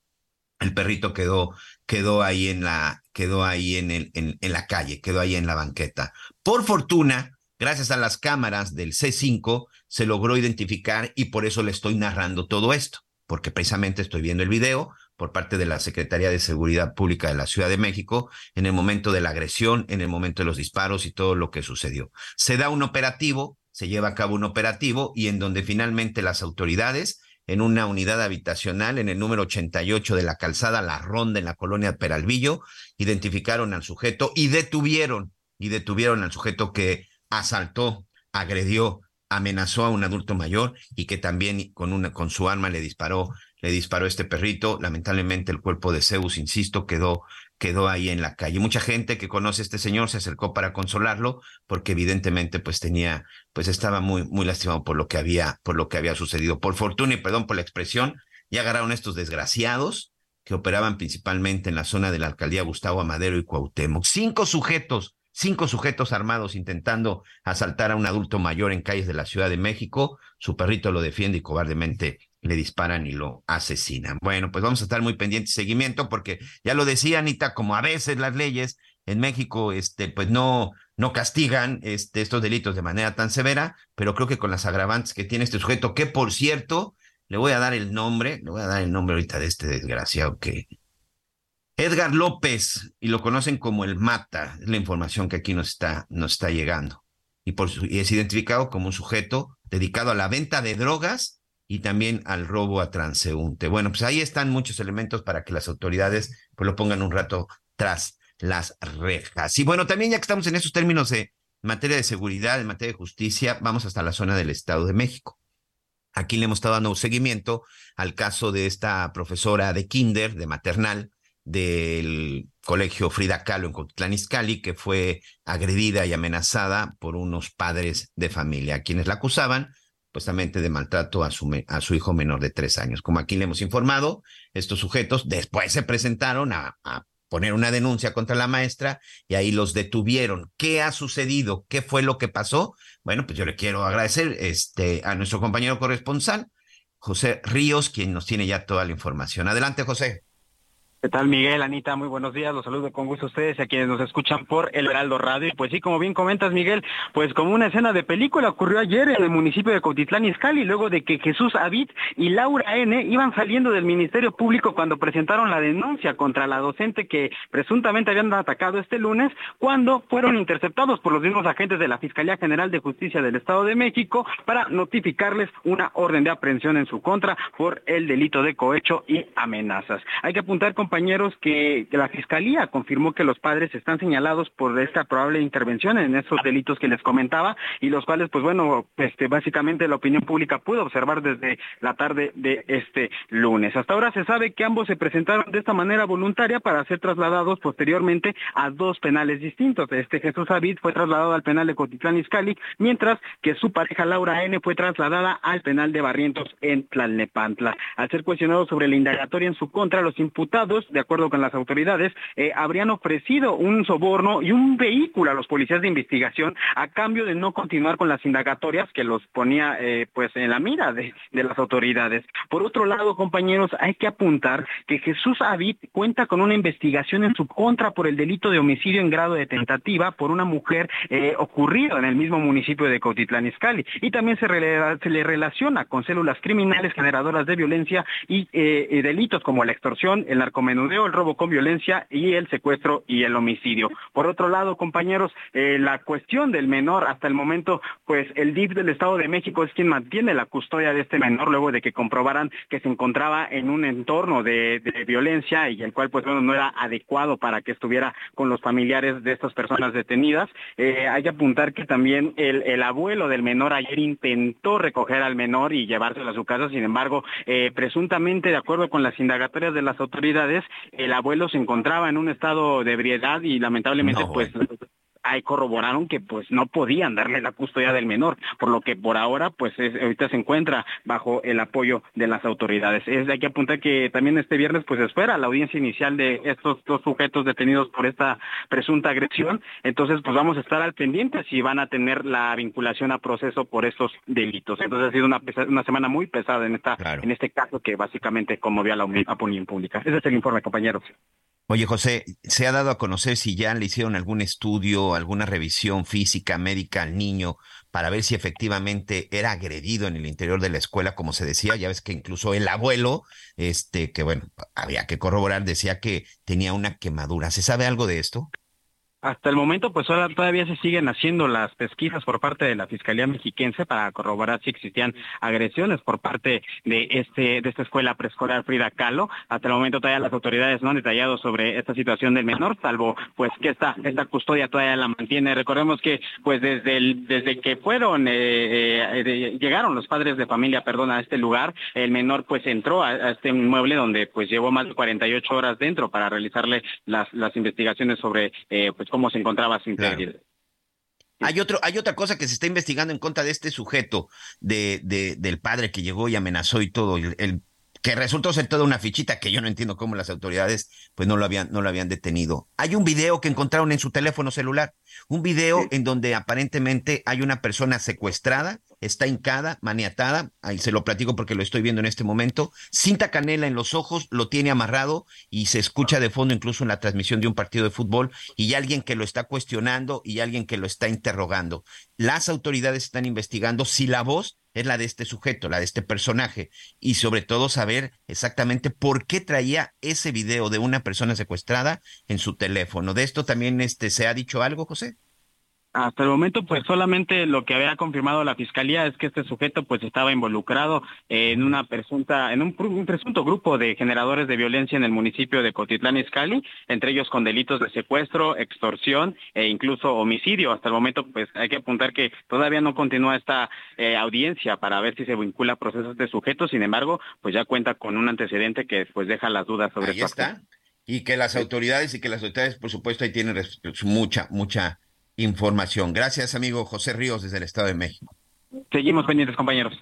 El perrito quedó, quedó ahí en la, quedó ahí en, el, en, en la calle, quedó ahí en la banqueta. Por fortuna, Gracias a las cámaras del C5 se logró identificar y por eso le estoy narrando todo esto, porque precisamente estoy viendo el video por parte de la Secretaría de Seguridad Pública de la Ciudad de México en el momento de la agresión, en el momento de los disparos y todo lo que sucedió. Se da un operativo, se lleva a cabo un operativo y en donde finalmente las autoridades en una unidad habitacional en el número 88 de la calzada La Ronda en la colonia Peralvillo, identificaron al sujeto y detuvieron, y detuvieron al sujeto que asaltó, agredió, amenazó a un adulto mayor y que también con una con su arma le disparó, le disparó este perrito. Lamentablemente el cuerpo de Zeus, insisto, quedó quedó ahí en la calle. Mucha gente que conoce a este señor se acercó para consolarlo porque evidentemente pues tenía pues estaba muy muy lastimado por lo que había por lo que había sucedido. Por fortuna y perdón por la expresión, ya agarraron estos desgraciados que operaban principalmente en la zona de la alcaldía Gustavo Amadero y Cuauhtémoc. Cinco sujetos cinco sujetos armados intentando asaltar a un adulto mayor en calles de la Ciudad de México. Su perrito lo defiende y cobardemente le disparan y lo asesinan. Bueno, pues vamos a estar muy pendientes de seguimiento porque ya lo decía Anita, como a veces las leyes en México, este, pues no, no castigan este, estos delitos de manera tan severa, pero creo que con las agravantes que tiene este sujeto, que por cierto, le voy a dar el nombre, le voy a dar el nombre ahorita de este desgraciado que Edgar López, y lo conocen como el Mata, es la información que aquí nos está, nos está llegando. Y, por su- es identificado como un sujeto dedicado a la venta de drogas y también al robo a transeúnte. Bueno, pues ahí están muchos elementos para que las autoridades pues lo pongan un rato tras las rejas. Y bueno, también ya que estamos en esos términos de materia de seguridad, en materia de justicia, vamos hasta la zona del Estado de México. Aquí le hemos estado dando seguimiento al caso de esta profesora de kinder, de maternal, del colegio Frida Kahlo en Izcalli, que fue agredida y amenazada por unos padres de familia, quienes la acusaban supuestamente de maltrato a su, a su hijo menor de tres años. Como aquí le hemos informado, estos sujetos después se presentaron a, a poner una denuncia contra la maestra y ahí los detuvieron. ¿Qué ha sucedido? ¿Qué fue lo que pasó? Bueno, pues yo le quiero agradecer este, a nuestro compañero corresponsal, José Ríos, quien nos tiene ya toda la información. Adelante, José. ¿Qué tal, Miguel, Anita? Muy buenos días. Los saludo con gusto a ustedes y a quienes nos escuchan por El Heraldo Radio. Y pues sí, como bien comentas, Miguel, pues como una escena de película ocurrió ayer en el municipio de Cotitlán Izcalli, luego de que Jesús Avid y Laura N. iban saliendo del Ministerio Público cuando presentaron la denuncia contra la docente que presuntamente habían atacado este lunes, cuando fueron interceptados por los mismos agentes de la Fiscalía General de Justicia del Estado de México para notificarles una orden de aprehensión en su contra por el delito de cohecho y amenazas. Hay que apuntar, compañeros, que, la Fiscalía confirmó que los padres están señalados por esta probable intervención en esos delitos que les comentaba y los cuales, pues bueno, este, básicamente la opinión pública pudo observar desde la tarde de este lunes. Hasta ahora se sabe que ambos se presentaron de esta manera voluntaria para ser trasladados posteriormente a dos penales distintos. Este Jesús Avid fue trasladado al penal de Cotitlán Izcalli, mientras que su pareja Laura N fue trasladada al penal de Barrientos en Tlalnepantla. Al ser cuestionado sobre la indagatoria en su contra, los imputados, de acuerdo con las autoridades, eh, habrían ofrecido un soborno y un vehículo a los policías de investigación a cambio de no continuar con las indagatorias que los ponía eh, pues en la mira de, las autoridades. Por otro lado, compañeros, hay que apuntar que Jesús Avid cuenta con una investigación en su contra por el delito de homicidio en grado de tentativa por una mujer eh, ocurrido en el mismo municipio de Cotitlán Izcalli y también se, le relaciona con células criminales generadoras de violencia y eh, delitos como la extorsión, el narcomenudeo, el robo con violencia y el secuestro y el homicidio. Por otro lado, compañeros, eh, la cuestión del menor hasta el momento, pues el DIF del Estado de México es quien mantiene la custodia de este menor luego de que comprobaran que se encontraba en un entorno de, violencia y el cual pues bueno no era adecuado para que estuviera con los familiares de estas personas detenidas. Eh, hay que apuntar que también el, el abuelo del menor ayer intentó recoger al menor y llevárselo a su casa, sin embargo, eh, presuntamente de acuerdo con las indagatorias de las autoridades, el abuelo se encontraba en un estado de ebriedad y lamentablemente No, pues ahí corroboraron que pues no podían darle la custodia del menor, por lo que por ahora pues es- ahorita se encuentra bajo el apoyo de las autoridades. Es, hay que apuntar que también este viernes pues espera la audiencia inicial de estos dos sujetos detenidos por esta presunta agresión, entonces pues vamos a estar al pendiente si van a tener la vinculación a proceso por estos delitos. Entonces ha sido una, pesa- una semana muy pesada en esta en este caso que básicamente conmovió a la opinión- opinión pública. Ese es el informe, compañeros. Oye, José, ¿se ha dado a conocer si ya le hicieron algún estudio, alguna revisión física, médica al niño para ver si efectivamente era agredido en el interior de la escuela, como se decía? Ya ves que incluso el abuelo, este, que bueno, había que corroborar, decía que tenía una quemadura. ¿Se sabe algo de esto? Hasta el momento, pues ahora todavía se siguen haciendo las pesquisas por parte de la Fiscalía Mexiquense para corroborar si existían agresiones por parte de este de esta escuela preescolar Frida Kahlo. Hasta el momento todavía las autoridades no han detallado sobre esta situación del menor, salvo pues que esta esta custodia todavía la mantiene. Recordemos que pues desde desde que fueron eh, eh, llegaron los padres de familia, perdón, a este lugar, el menor pues entró a, a este inmueble donde pues llevó más de 48 horas dentro para realizarle las las investigaciones sobre eh, pues cómo se encontraba su integridad. Hay otro, hay otra cosa que se está investigando en contra de este sujeto, de, de- del padre que llegó y amenazó y todo. El, el que resultó ser toda una fichita que yo no entiendo cómo las autoridades pues no lo habían, no lo habían detenido. Hay un video que encontraron en su teléfono celular, un video en donde aparentemente hay una persona secuestrada, está hincada, maniatada, ahí se lo platico porque lo estoy viendo en este momento, cinta canela en los ojos, lo tiene amarrado y se escucha de fondo incluso en la transmisión de un partido de fútbol y alguien que lo está cuestionando y alguien que lo está interrogando. Las autoridades están investigando si la voz es la de este sujeto, la de este personaje, y sobre todo saber exactamente por qué traía ese video de una persona secuestrada en su teléfono. ¿De esto también este, se ha dicho algo, José? Hasta el momento, pues solamente lo que había confirmado la fiscalía es que este sujeto pues estaba involucrado en una presunta, en un, un presunto grupo de generadores de violencia en el municipio de Cotitlán Izcalli, entre ellos con delitos de secuestro, extorsión e incluso homicidio. Hasta el momento, pues hay que apuntar que todavía no continúa esta eh, audiencia para ver si se vincula a procesos de sujeto. Sin embargo, pues ya cuenta con un antecedente que pues deja las dudas sobre Ahí está. Y que las autoridades y que las autoridades, por supuesto, ahí tienen mucha, mucha información. Gracias, amigo José Ríos, desde el Estado de México. Seguimos pendientes, compañeros.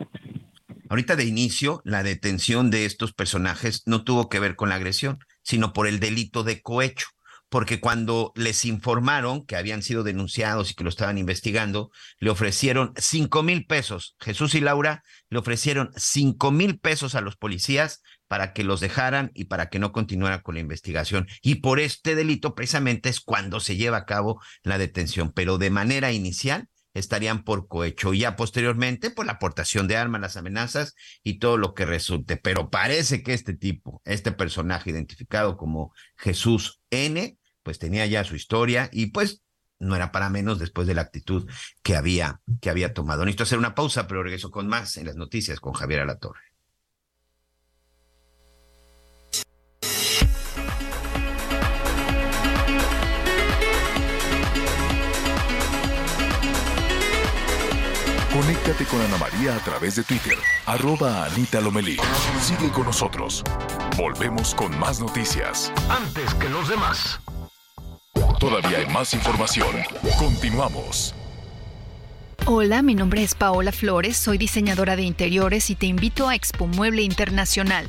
Ahorita de inicio, la detención de estos personajes no tuvo que ver con la agresión, sino por el delito de cohecho. Porque cuando les informaron que habían sido denunciados y que lo estaban investigando, le ofrecieron cinco mil pesos. Jesús y Laura le ofrecieron cinco mil pesos a los policías para que los dejaran y para que no continuara con la investigación. Y por este delito precisamente es cuando se lleva a cabo la detención. Pero de manera inicial estarían por cohecho y ya posteriormente por la aportación de armas, las amenazas y todo lo que resulte. Pero parece que este tipo, este personaje identificado como Jesús N, pues tenía ya su historia y pues no era para menos después de la actitud que había, que había tomado. Necesito hacer una pausa, pero regreso con más en las noticias con Javier Alatorre. Con Ana María a través de Twitter, arroba Anita Lomelí. Sigue con nosotros. Volvemos con más noticias. Antes que los demás. Todavía hay más información. Continuamos. Hola, mi nombre es Paola Flores, soy diseñadora de interiores y te invito a Expo Mueble Internacional,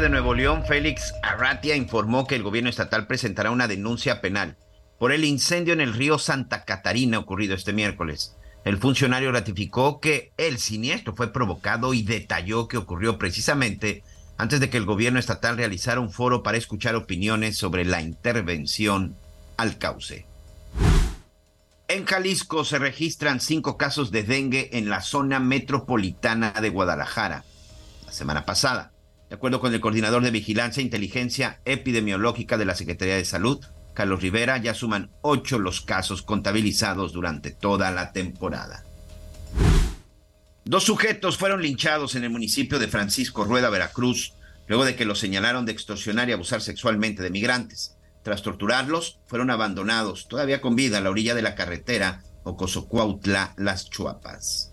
De Nuevo León, Félix Arratia, informó que el gobierno estatal presentará una denuncia penal por el incendio en el río Santa Catarina ocurrido este miércoles. El funcionario ratificó que el siniestro fue provocado y detalló que ocurrió precisamente antes de que el gobierno estatal realizara un foro para escuchar opiniones sobre la intervención al cauce. En Jalisco se registran cinco casos de dengue en la zona metropolitana de Guadalajara. La semana pasada, de acuerdo con el coordinador de Vigilancia e Inteligencia Epidemiológica de la Secretaría de Salud, Carlos Rivera, ya suman ocho los casos contabilizados durante toda la temporada. Dos sujetos fueron linchados en el municipio de Francisco Rueda, Veracruz, luego de que los señalaron de extorsionar y abusar sexualmente de migrantes. Tras torturarlos, fueron abandonados, todavía con vida, a la orilla de la carretera Ocosocuautla, Las Chuapas.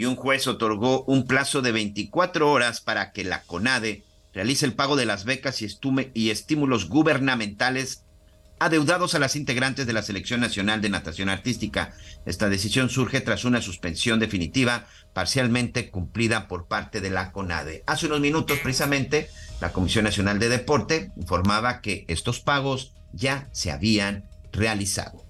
Y un juez otorgó un plazo de 24 horas para que la CONADE realice el pago de las becas y, estímulos gubernamentales adeudados a las integrantes de la Selección Nacional de Natación Artística. Esta decisión surge tras una suspensión definitiva parcialmente cumplida por parte de la CONADE. Hace unos minutos, precisamente, la Comisión Nacional de Deporte informaba que estos pagos ya se habían realizado.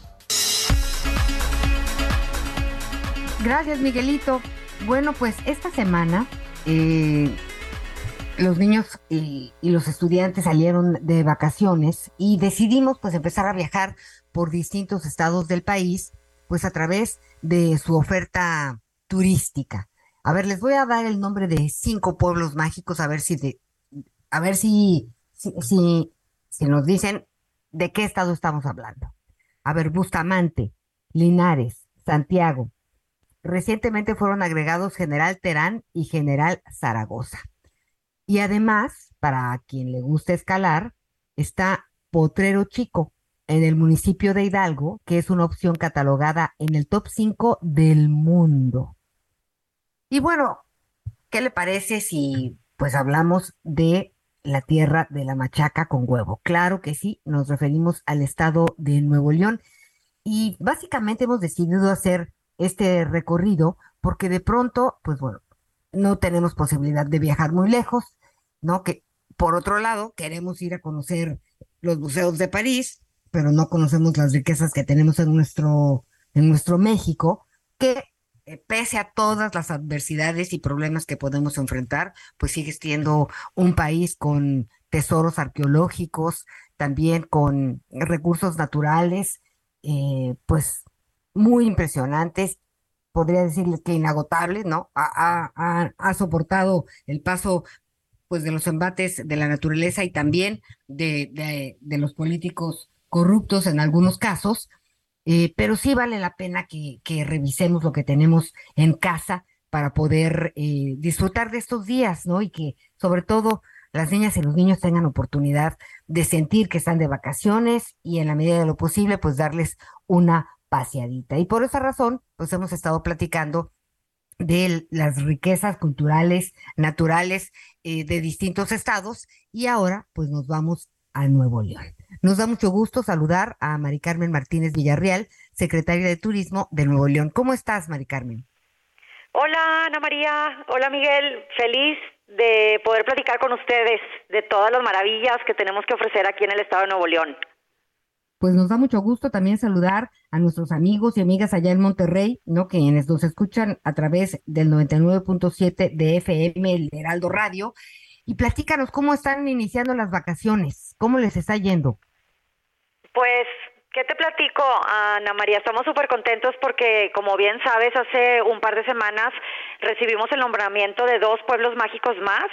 Gracias, Miguelito. Bueno, pues esta semana eh, los niños y, los estudiantes salieron de vacaciones y decidimos pues empezar a viajar por distintos estados del país, pues a través de su oferta turística. A ver, les voy a dar el nombre de cinco pueblos mágicos, a ver si de- a ver si, si, si, si nos dicen de qué estado estamos hablando. A ver, Bustamante, Linares, Santiago. Recientemente fueron agregados General Terán y General Zaragoza. Y además, para quien le gusta escalar, está Potrero Chico, en el municipio de Hidalgo, que es una opción catalogada en el top 5 del mundo. Y bueno, ¿qué le parece si pues hablamos de la tierra de la machaca con huevo? Claro que sí, nos referimos al estado de Nuevo León y básicamente hemos decidido hacer este recorrido porque de pronto, pues bueno, no tenemos posibilidad de viajar muy lejos, ¿no? Que por otro lado, queremos ir a conocer los museos de París, pero no conocemos las riquezas que tenemos en nuestro, en nuestro México, que pese a todas las adversidades y problemas que podemos enfrentar, pues sigue siendo un país con tesoros arqueológicos, también con recursos naturales, eh, pues muy impresionantes, podría decirles que inagotables, ¿no? Ha, soportado el paso pues de los embates de la naturaleza y también de los políticos corruptos en algunos casos, eh, pero sí vale la pena que, revisemos lo que tenemos en casa para poder eh, disfrutar de estos días, ¿no? Y que sobre todo las niñas y los niños tengan oportunidad de sentir que están de vacaciones y en la medida de lo posible, pues darles una paseadita. Y por esa razón, pues hemos estado platicando de las riquezas culturales, naturales eh, de distintos estados y ahora pues nos vamos a Nuevo León. Nos da mucho gusto saludar a Mari Carmen Martínez Villarreal, secretaria de Turismo de Nuevo León. ¿Cómo estás, Mari Carmen? Hola Ana María, hola Miguel, feliz de poder platicar con ustedes de todas las maravillas que tenemos que ofrecer aquí en el estado de Nuevo León. Pues nos da mucho gusto también saludar a nuestros amigos y amigas allá en Monterrey, ¿no? Quienes nos escuchan a través del 99.7 de FM, el Heraldo Radio. Y platícanos cómo están iniciando las vacaciones, cómo les está yendo. Pues, ¿qué te platico, Ana María? Estamos súper contentos porque, como bien sabes, hace un par de semanas recibimos el nombramiento de dos pueblos mágicos más.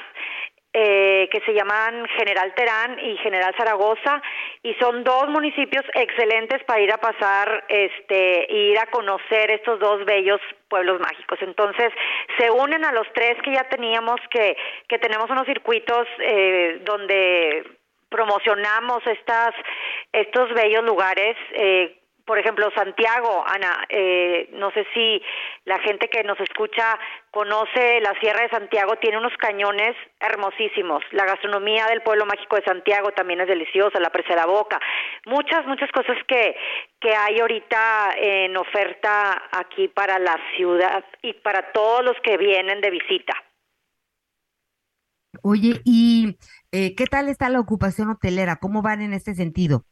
eh, que se llaman General Terán y General Zaragoza y son dos municipios excelentes para ir a pasar este ir a conocer estos dos bellos pueblos mágicos entonces se unen a los tres que ya teníamos que que tenemos unos circuitos eh, donde promocionamos estas estos bellos lugares eh, por ejemplo, Santiago, Ana, eh, no sé si la gente que nos escucha conoce la Sierra de Santiago, tiene unos cañones hermosísimos. La gastronomía del pueblo mágico de Santiago también es deliciosa, la presa de la boca. Muchas, muchas cosas que, que hay ahorita en oferta aquí para la ciudad y para todos los que vienen de visita. Oye, ¿y eh, qué tal está la ocupación hotelera? ¿Cómo van en este sentido?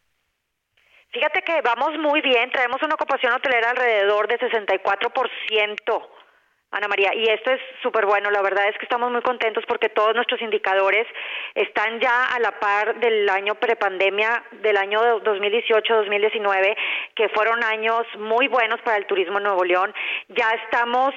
Fíjate que vamos muy bien, traemos una ocupación hotelera alrededor de 64%, Ana María, y esto es súper bueno, la verdad es que estamos muy contentos porque todos nuestros indicadores están ya a la par del año prepandemia, del año 2018-2019, que fueron años muy buenos para el turismo en Nuevo León. Ya estamos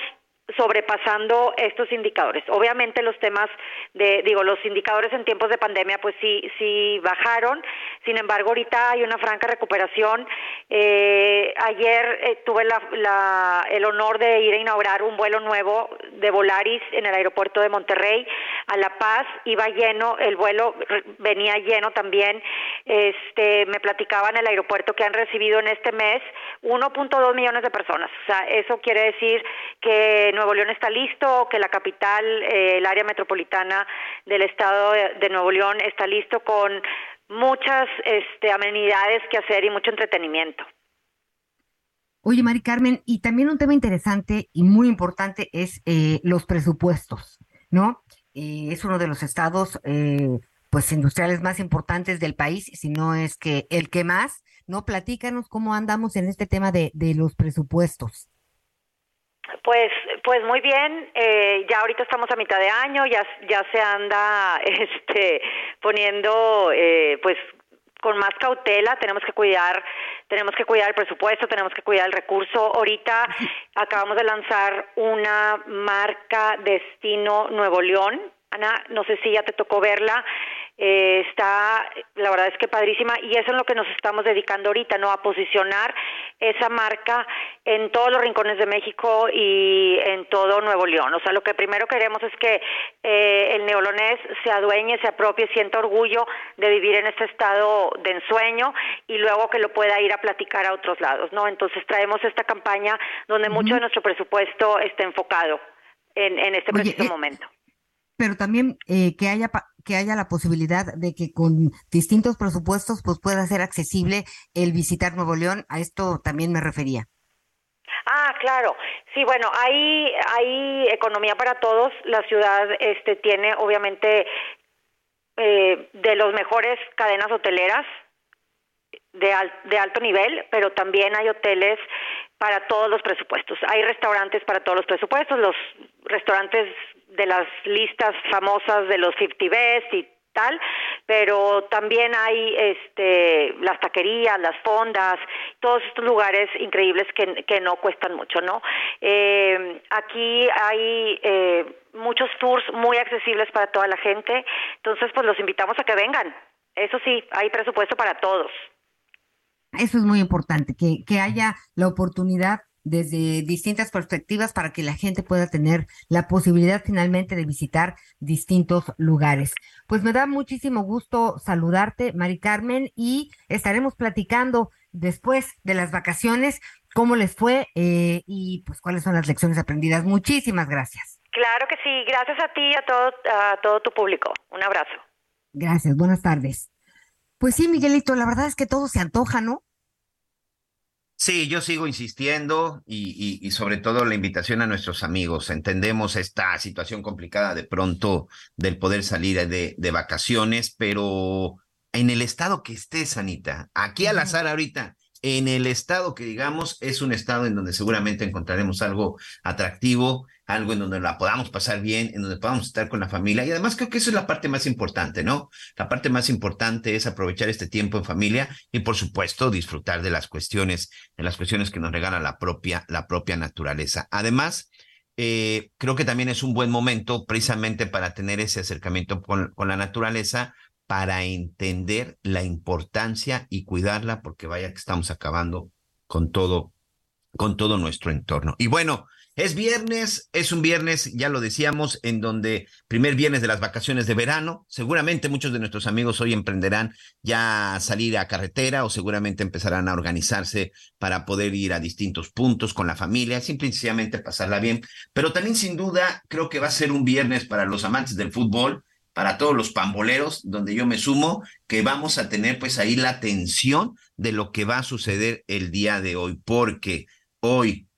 sobrepasando estos indicadores. Obviamente los temas de, digo, los indicadores en tiempos de pandemia pues sí, sí bajaron, sin embargo ahorita hay una franca recuperación. Eh, ayer eh, tuve la, la, el honor de ir a inaugurar un vuelo nuevo de Volaris en el aeropuerto de Monterrey a La Paz, iba lleno, el vuelo venía lleno también, este, me platicaban el aeropuerto que han recibido en este mes 1.2 millones de personas, o sea, eso quiere decir que Nuevo León está listo, que la capital, eh, el área metropolitana del estado de, Nuevo León está listo con muchas este, amenidades que hacer y mucho entretenimiento. Oye, Mari Carmen, y también un tema interesante y muy importante es eh, los presupuestos, ¿no? Eh, es uno de los estados, eh, pues, industriales más importantes del país, si no es que el que más, ¿no? Platícanos cómo andamos en este tema de los presupuestos. Pues, pues muy bien. Eh, ya ahorita estamos a mitad de año, ya, ya se anda, este, poniendo, eh, pues, con más cautela. Tenemos que cuidar, tenemos que cuidar el presupuesto, tenemos que cuidar el recurso. Ahorita acabamos de lanzar una marca Destino Nuevo León. Ana, no sé si ya te tocó verla. Eh, está, la verdad es que padrísima y eso es lo que nos estamos dedicando ahorita, ¿no? A posicionar esa marca en todos los rincones de México y en todo Nuevo León. O sea, lo que primero queremos es que eh, el neolonés se adueñe, se apropie, sienta orgullo de vivir en este estado de ensueño y luego que lo pueda ir a platicar a otros lados, ¿no? Entonces traemos esta campaña donde mucho de nuestro presupuesto está enfocado en, en este Oye, preciso eh, momento. Pero también eh, que haya que haya la posibilidad de que con distintos presupuestos pues pueda ser accesible el visitar Nuevo León. A esto también me refería. Ah, claro. Sí, bueno, hay hay economía para todos. La ciudad este tiene obviamente eh, de los mejores cadenas hoteleras de, al- de alto nivel, pero también hay hoteles para todos los presupuestos. Hay restaurantes para todos los presupuestos, los restaurantes de las listas famosas de los 50 Best y tal, pero también hay este las taquerías, las fondas, todos estos lugares increíbles que, que no cuestan mucho, ¿no? Eh, aquí hay eh, muchos tours muy accesibles para toda la gente, entonces pues los invitamos a que vengan. Eso sí, hay presupuesto para todos. Eso es muy importante, que, que haya la oportunidad desde distintas perspectivas para que la gente pueda tener la posibilidad finalmente de visitar distintos lugares. Pues me da muchísimo gusto saludarte, Mari Carmen, y estaremos platicando después de las vacaciones cómo les fue eh, y pues cuáles son las lecciones aprendidas. Muchísimas gracias. Claro que sí, gracias a ti y a todo, a todo tu público. Un abrazo. Gracias, buenas tardes. Pues sí, Miguelito, la verdad es que todo se antoja, ¿no? Sí, yo sigo insistiendo y, y- y sobre todo la invitación a nuestros amigos. Entendemos esta situación complicada de pronto del poder salir de, de vacaciones, pero en el estado que esté, Sanita, aquí al azar ahorita, en el estado que digamos es un estado en donde seguramente encontraremos algo atractivo, algo en donde la podamos pasar bien, en donde podamos estar con la familia. Y además creo que eso es la parte más importante, ¿no? La parte más importante es aprovechar este tiempo en familia y por supuesto disfrutar de las cuestiones, de las cuestiones que nos regala la propia, la propia naturaleza. Además, eh, creo que también es un buen momento precisamente para tener ese acercamiento con, con la naturaleza, para entender la importancia y cuidarla, porque vaya que estamos acabando con todo, con todo nuestro entorno. Y bueno, es viernes, es un viernes, ya lo decíamos, en donde primer viernes de las vacaciones de verano, seguramente muchos de nuestros amigos hoy emprenderán ya salir a carretera o seguramente empezarán a organizarse para poder ir a distintos puntos con la familia, simple y sencillamente pasarla bien. Pero también sin duda creo que va a ser un viernes para los amantes del fútbol, para todos los pamboleros, donde yo me sumo, que vamos a tener pues ahí la tensión de lo que va a suceder el día de hoy, porque hoy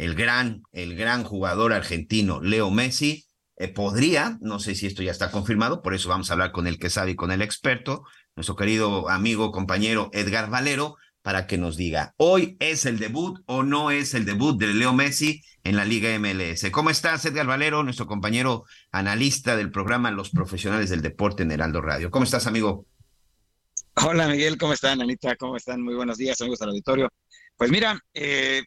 el gran, el gran jugador argentino Leo Messi eh, podría, no sé si esto ya está confirmado, por eso vamos a hablar con el que sabe y con el experto, nuestro querido amigo, compañero Edgar Valero, para que nos diga, ¿hoy es el debut o no es el debut de Leo Messi en la Liga MLS? ¿Cómo estás, Edgar Valero, nuestro compañero analista del programa Los Profesionales del Deporte en Heraldo Radio? ¿Cómo estás, amigo? Hola Miguel, ¿cómo están? Anita, ¿cómo están? Muy buenos días, amigos del auditorio. Pues mira, eh,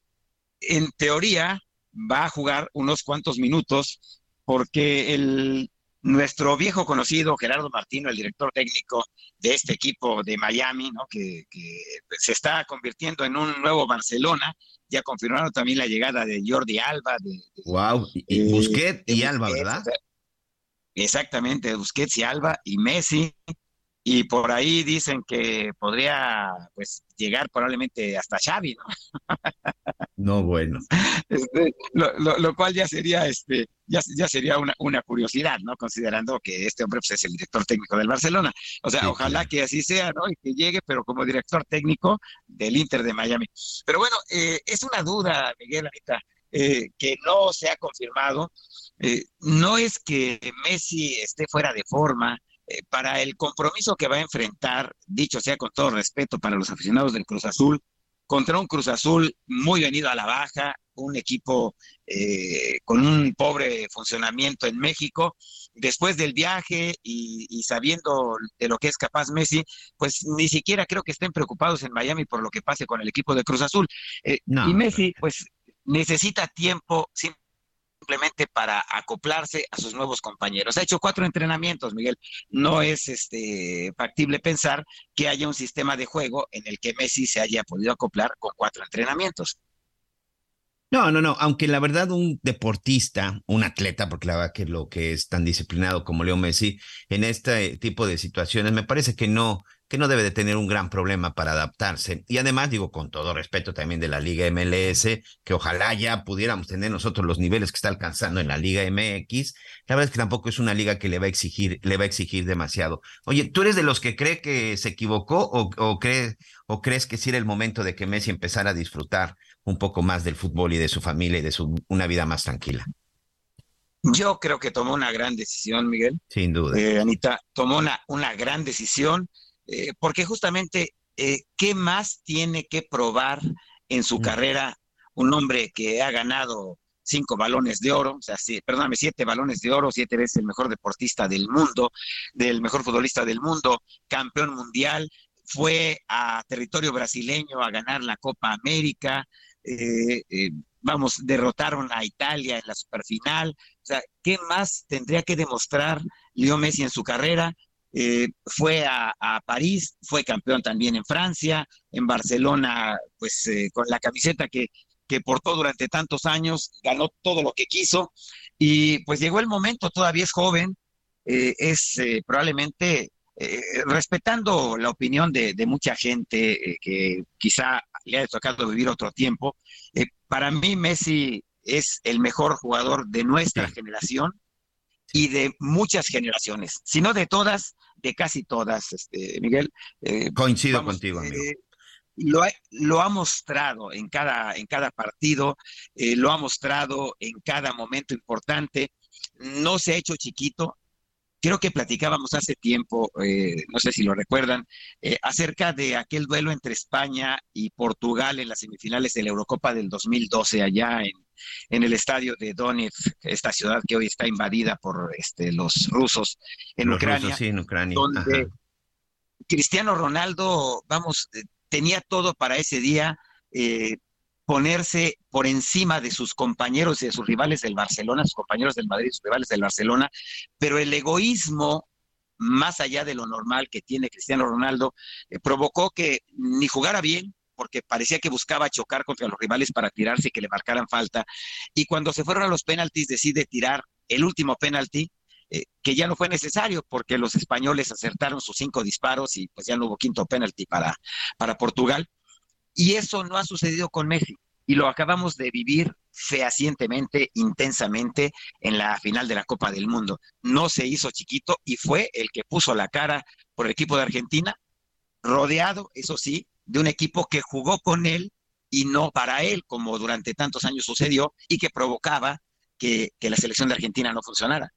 en teoría va a jugar unos cuantos minutos porque el, nuestro viejo conocido Gerardo Martino, el director técnico de este equipo de Miami, ¿no? que, que se está convirtiendo en un nuevo Barcelona, ya confirmaron también la llegada de Jordi Alba, de, de- Wow, y, Busquets y Alba, Busquets, ¿verdad? o sea, Exactamente, Busquets y Alba y Messi. Y por ahí dicen que podría pues llegar probablemente hasta Xavi, ¿no? No, bueno. Este, lo, lo- lo cual ya sería este ya, ya sería una, una curiosidad, ¿no? Considerando que este hombre pues, es el director técnico del Barcelona. O sea, Sí, ojalá que así sea, ¿no? Y que llegue, pero como director técnico del Inter de Miami. Pero bueno, eh, es una duda, Miguel, ahorita, eh, que no se ha confirmado. Eh, no es que Messi esté fuera de forma. Eh, para el compromiso que va a enfrentar, dicho sea con todo respeto para los aficionados del Cruz Azul, contra un Cruz Azul muy venido a la baja, un equipo eh, con un pobre funcionamiento en México. Después del viaje y, y sabiendo de lo que es capaz Messi, pues ni siquiera creo que estén preocupados en Miami por lo que pase con el equipo de Cruz Azul. Eh, No, y Messi, pues necesita tiempo simplemente para acoplarse a sus nuevos compañeros. Ha hecho cuatro entrenamientos, Miguel. No es este factible pensar que haya un sistema de juego en el que Messi se haya podido acoplar con cuatro entrenamientos. No, no, no, aunque la verdad un deportista, un atleta, porque la verdad que lo que es tan disciplinado como Leo Messi, en este tipo de situaciones me parece que no, que no debe de tener un gran problema para adaptarse. Y además, digo, con todo respeto también de la Liga MLS, que ojalá ya pudiéramos tener nosotros los niveles que está alcanzando en la Liga MX, la verdad es que tampoco es una liga que le va a exigir, le va a exigir demasiado. Oye, ¿tú eres de los que cree que se equivocó o, o, cree, o crees que sí era el momento de que Messi empezara a disfrutar un poco más del fútbol y de su familia y de su, una vida más tranquila? Yo creo que tomó una gran decisión, Miguel. Sin duda. Eh, Anita, tomó una, una gran decisión eh, porque justamente, eh, ¿qué más tiene que probar en su carrera un hombre que ha ganado cinco balones de oro, o sea, sí, perdóname, siete balones de oro, siete veces el mejor deportista del mundo, del mejor futbolista del mundo, campeón mundial, fue a territorio brasileño a ganar la Copa América, eh, eh, vamos, derrotaron a Italia en la superfinal, o sea, ¿qué más tendría que demostrar Leo Messi en su carrera? Eh, fue a, a, París, fue campeón también en Francia, en Barcelona, pues eh, con la camiseta que, que portó durante tantos años, ganó todo lo que quiso y pues llegó el momento, todavía es joven, eh, es probablemente respetando la opinión de, de mucha gente que quizá le haya tocado vivir otro tiempo, para mí Messi es el mejor jugador de nuestra generación y de muchas generaciones, si no de todas, de casi todas, este, Miguel. Eh, Coincido vamos, contigo, amigo. Eh, lo, ha, lo ha mostrado en cada, en cada partido, eh, lo ha mostrado en cada momento importante, no se ha hecho chiquito. Creo que platicábamos hace tiempo, eh, no sé si lo recuerdan, eh, acerca de aquel duelo entre España y Portugal en las semifinales de la Eurocopa del 2012 allá en, en el estadio de Donetsk, esta ciudad que hoy está invadida por este, los rusos en los Ucrania. Rusos, sí, en Ucrania. Donde Ajá. Cristiano Ronaldo, vamos, eh, tenía todo para ese día, eh, ponerse por encima de sus compañeros y de sus rivales del Barcelona, sus compañeros del Madrid, sus rivales del Barcelona, pero el egoísmo más allá de lo normal que tiene Cristiano Ronaldo, eh, provocó que ni jugara bien, porque parecía que buscaba chocar contra los rivales para tirarse y que le marcaran falta. Y cuando se fueron a los penaltis, decide tirar el último penalti, eh, que ya no fue necesario porque los españoles acertaron sus cinco disparos y pues ya no hubo quinto penalti para, para Portugal. Y eso no ha sucedido con Messi. Y lo acabamos de vivir fehacientemente, intensamente en la final de la Copa del Mundo. No se hizo chiquito y fue el que puso la cara por el equipo de Argentina, rodeado, eso sí, de un equipo que jugó con él y no para él, como durante tantos años sucedió, y que provocaba que, que la selección de Argentina no funcionara.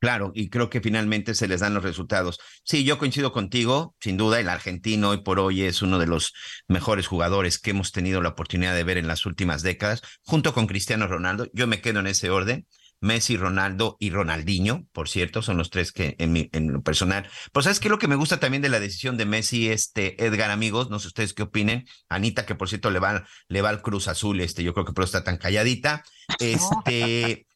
Claro, y creo que finalmente se les dan los resultados. Sí, yo coincido contigo, sin duda, el argentino hoy por hoy es uno de los mejores jugadores que hemos tenido la oportunidad de ver en las últimas décadas, junto con Cristiano Ronaldo. Yo me quedo en ese orden. Messi, Ronaldo y Ronaldinho, por cierto, son los tres que en, mi, en lo personal. Pero ¿sabes qué es lo que me gusta también de la decisión de Messi, este Edgar, amigos? No sé ustedes qué opinen. Anita, que por cierto le va, le va al Cruz Azul, este, yo creo que por eso está tan calladita. Este,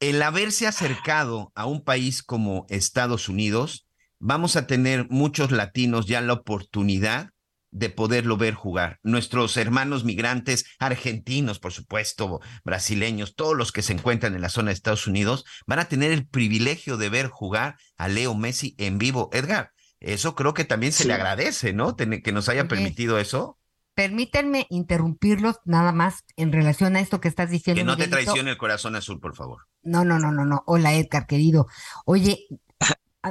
el haberse acercado a un país como Estados Unidos, vamos a tener muchos latinos ya la oportunidad de poderlo ver jugar. Nuestros hermanos migrantes, argentinos, por supuesto, brasileños, todos los que se encuentran en la zona de Estados Unidos, van a tener el privilegio de ver jugar a Leo Messi en vivo. Edgar, eso creo que también se sí. le agradece, ¿no? que nos haya permitido eso. Permítanme interrumpirlos nada más en relación a esto que estás diciendo. Que no Miguelito. te traicione el corazón azul, por favor. No, no, no, no, no. Hola, Edgar, querido. Oye,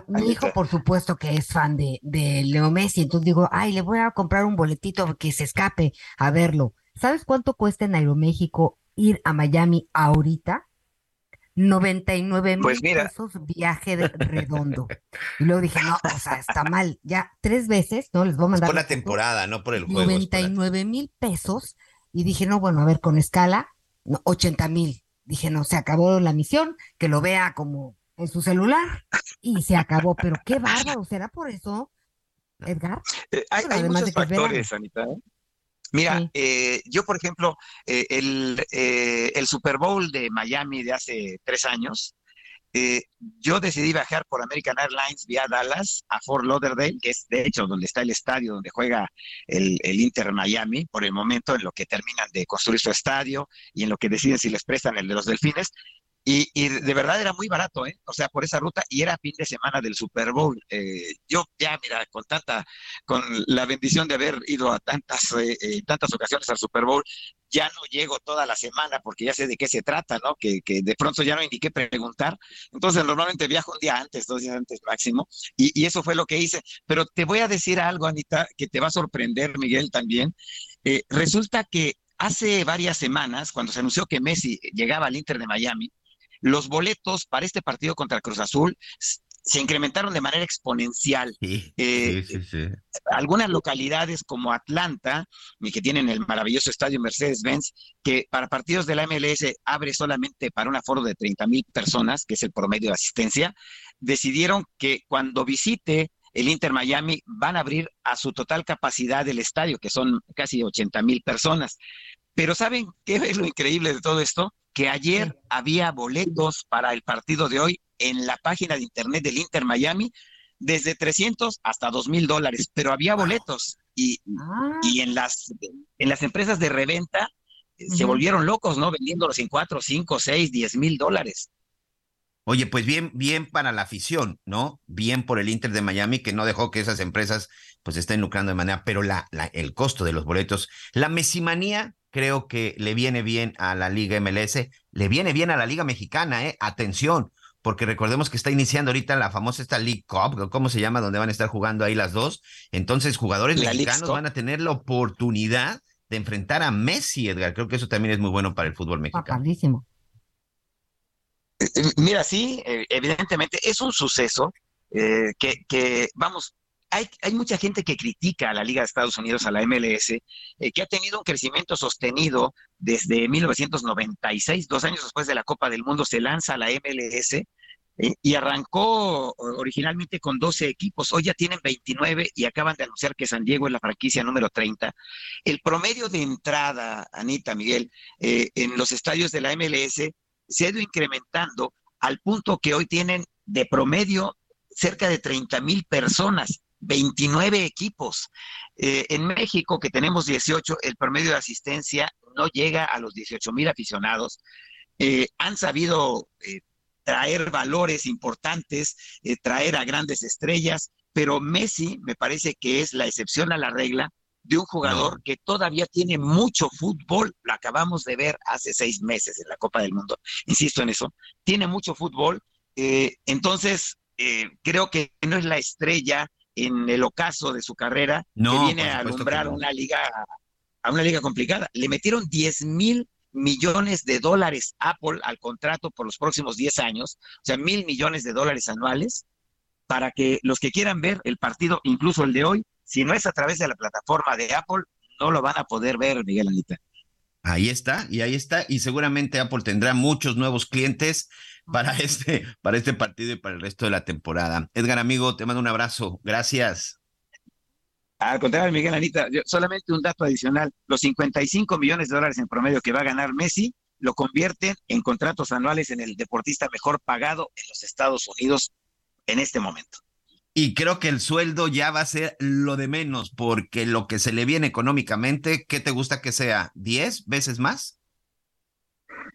mi hijo, por supuesto que es fan de, de Leo Messi, entonces digo, ay, le voy a comprar un boletito que se escape a verlo. ¿Sabes cuánto cuesta en Aeroméxico ir a Miami ahorita? 99 mil pues pesos viaje de redondo. Y luego dije, no, o sea, está mal. Ya tres veces, ¿no? Les voy a mandar. Es por la temporada, no por el juego. 99 mil pesos y dije, no, bueno, a ver, con escala, no, 80 mil. Dije, no, se acabó la misión, que lo vea como en su celular y se acabó. Pero qué bárbaro, ¿será por eso, Edgar? Eh, hay, muchos factores, Anita. ¿eh? Mira, eh, yo, por ejemplo, eh, el, eh, el Super Bowl de Miami de hace tres años, eh, yo decidí viajar por American Airlines vía Dallas a Fort Lauderdale, que es de hecho donde está el estadio donde juega el, el Inter Miami, por el momento en lo que terminan de construir su estadio y en lo que deciden si les prestan el de los Delfines. Y, de verdad era muy barato, ¿eh? O sea, por esa ruta y era fin de semana del Super Bowl. Eh, yo ya, mira, con tanta, con la bendición de haber ido a tantas, eh, eh, tantas ocasiones al Super Bowl, ya no llego toda la semana porque ya sé de qué se trata, ¿no? Que, que de pronto ya no indiqué preguntar. Entonces, normalmente viajo un día antes, dos días antes máximo, y, y eso fue lo que hice. Pero te voy a decir algo, Anita, que te va a sorprender, Miguel, también. Resulta que hace varias semanas, cuando se anunció que Messi llegaba al Inter de Miami, los boletos para este partido contra Cruz Azul se incrementaron de manera exponencial. Eh, algunas localidades como Atlanta, que tienen el maravilloso estadio Mercedes-Benz, que para partidos de la MLS abre solamente para un aforo de 30 mil personas, que es el promedio de asistencia, decidieron que cuando visite el Inter Miami van a abrir a su total capacidad del estadio, que son casi 80 mil personas. Pero ¿saben qué es lo increíble de todo esto? Que ayer había boletos para el partido de hoy en la página de internet del Inter Miami desde 300 hasta 2 mil dólares, pero había boletos y, y en las, en las empresas de reventa eh, se volvieron locos, ¿no? Vendiéndolos en 4, 5, 6, 10 mil dólares. Oye, pues bien, bien para la afición, ¿no? Bien por el Inter de Miami, que no dejó que esas empresas pues estén lucrando de manera, pero la, la- el costo de los boletos, la mesimanía, creo que le viene bien a la Liga MLS, le viene bien a la Liga Mexicana, ¿eh? Atención, porque recordemos que está iniciando ahorita la famosa esta League Cup, ¿cómo se llama? Donde van a estar jugando ahí las dos. Entonces, jugadores La mexicanos van a tener la oportunidad de enfrentar a Messi, Edgar. Creo que eso también es muy bueno para el fútbol mexicano. Padrísimo. Eh, eh, Mira, sí, eh, evidentemente es un suceso eh, que, que, vamos, hay, mucha gente que critica a la Liga de Estados Unidos, a la MLS, eh, que ha tenido un crecimiento sostenido desde 1996, dos años después de la Copa del Mundo, se lanza la MLS eh, y arrancó originalmente con 12 equipos, hoy ya tienen 29 y acaban de anunciar que San Diego es la franquicia número 30. El promedio de entrada, Anita, Miguel, eh, en los estadios de la MLS se ha ido incrementando al punto que hoy tienen de promedio cerca de 30 mil personas, 29 equipos. Eh, en México, que tenemos 18, el promedio de asistencia no llega a los 18 mil aficionados. Eh, han sabido eh, traer valores importantes, traer a grandes estrellas, pero Messi me parece que es la excepción a la regla de un jugador que todavía tiene mucho fútbol. Lo acabamos de ver hace seis meses en la Copa del Mundo. Insisto en eso. Tiene mucho fútbol. entonces, creo que no es la estrella en el ocaso de su carrera No, que viene a alumbrar no. una liga a una liga complicada. Le metieron 10 mil millones de dólares Apple al contrato por los próximos 10 años, o sea, mil millones de dólares anuales, para que los que quieran ver el partido, incluso el de hoy, si no es a través de la plataforma de Apple, no lo van a poder ver, Miguel Anita. Ahí está, y ahí está, y seguramente Apple tendrá muchos nuevos clientes para este, para este partido y para el resto de la temporada. Edgar, amigo, te mando un abrazo. Gracias. Al contrario, Miguel Anita, yo- solamente un dato adicional, los 55 millones de dólares en promedio que va a ganar Messi lo convierten en contratos anuales en el deportista mejor pagado en los Estados Unidos en este momento. Y creo que el sueldo ya va a ser lo de menos, porque lo que se le viene económicamente, ¿qué te gusta que sea? ¿10 veces más?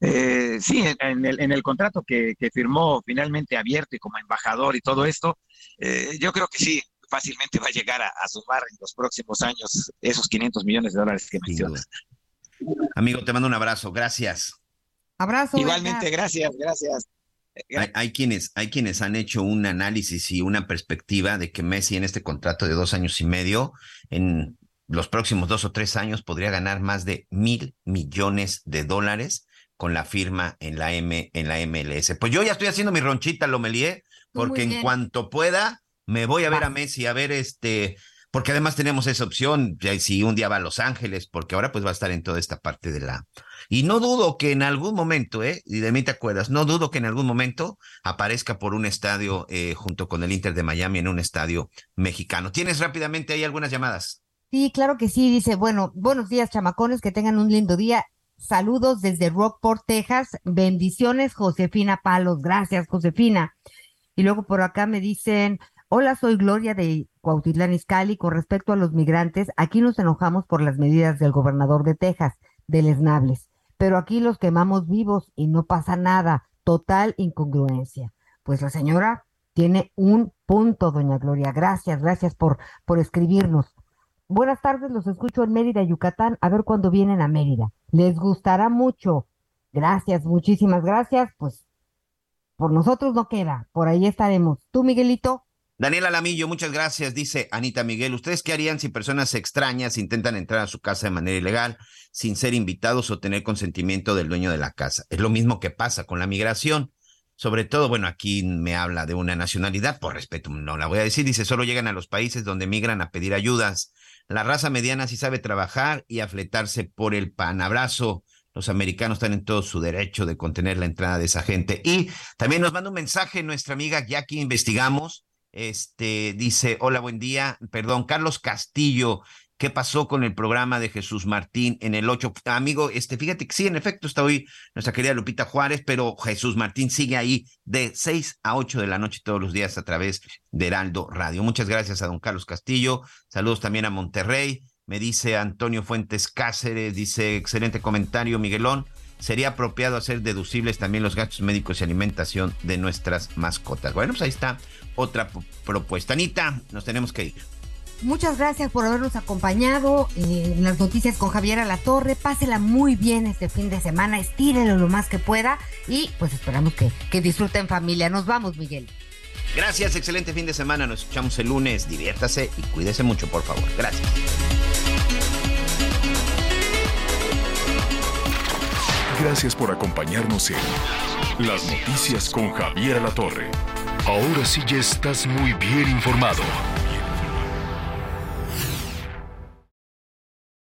Eh, sí, en, en el, en el contrato que, que firmó finalmente abierto y como embajador y todo esto, eh, yo creo que sí, fácilmente va a llegar a, a sumar en los próximos años esos 500 millones de dólares que mencionas. Amigo, te mando un abrazo. Gracias. Abrazo. Igualmente, gracias, gracias. Hay, hay quienes, hay quienes han hecho un análisis y una perspectiva de que Messi en este contrato de dos años y medio, en los próximos dos o tres años, podría ganar más de mil millones de dólares con la firma en la M, en la MLS. Pues yo ya estoy haciendo mi ronchita, Lomelié, Muy porque en cuanto pueda, me voy a ver a Messi, a ver este, porque además tenemos esa opción, ya si un día va a Los Ángeles, porque ahora pues va a estar en toda esta parte de la... Y no dudo que en algún momento, ¿eh? Y de mí te acuerdas, no dudo que en algún momento aparezca por un estadio eh, junto con el Inter de Miami en un estadio mexicano. ¿Tienes rápidamente ahí algunas llamadas? Sí, claro que sí. Dice, bueno, buenos días, chamacones, que tengan un lindo día. Saludos desde Rockport, Texas. Bendiciones, Josefina Palos. Gracias, Josefina. Y luego por acá me dicen, hola, soy Gloria de Cuautitlán Izcalli. Con respecto a los migrantes, aquí nos enojamos por las medidas del gobernador de Texas, del Esnables. Pero aquí los quemamos vivos y no pasa nada. Total incongruencia. Pues la señora tiene un punto, doña Gloria. Gracias, gracias por, por escribirnos. Buenas tardes, los escucho en Mérida, Yucatán, a ver cuándo vienen a Mérida. Les gustará mucho. Gracias, muchísimas gracias. Pues por nosotros no queda, por ahí estaremos. ¿Tú, Miguelito? Daniela Lamillo, muchas gracias. Dice Anita Miguel, ¿ustedes qué harían si personas extrañas intentan entrar a su casa de manera ilegal sin ser invitados o tener consentimiento del dueño de la casa? Es lo mismo que pasa con la migración. Sobre todo, bueno, aquí me habla de una nacionalidad, por respeto, no la voy a decir, dice, solo llegan a los países donde migran a pedir ayudas. La raza mediana sí sabe trabajar y afletarse por el pan. Abrazo. Los americanos están en todo su derecho de contener la entrada de esa gente. Y también nos manda un mensaje nuestra amiga Jackie Investigamos. Este dice: Hola, buen día. Perdón, Carlos Castillo. ¿Qué pasó con el programa de Jesús Martín en el 8? Amigo, este, fíjate que sí, en efecto, está hoy nuestra querida Lupita Juárez, pero Jesús Martín sigue ahí de 6 a 8 de la noche todos los días a través de Heraldo Radio. Muchas gracias a don Carlos Castillo. Saludos también a Monterrey. Me dice Antonio Fuentes Cáceres, dice, excelente comentario, Miguelón. Sería apropiado hacer deducibles también los gastos médicos y alimentación de nuestras mascotas. Bueno, pues ahí está otra propuesta. Anita, nos tenemos que ir. Muchas gracias por habernos acompañado eh, en las noticias con Javier Alatorre. Pásela muy bien este fin de semana, estírelo lo más que pueda y pues esperamos que, que disfruten familia. Nos vamos, Miguel. Gracias, excelente fin de semana. Nos escuchamos el lunes. Diviértase y cuídese mucho, por favor. Gracias. Gracias por acompañarnos en Las Noticias con Javier Alatorre. Ahora sí ya estás muy bien informado.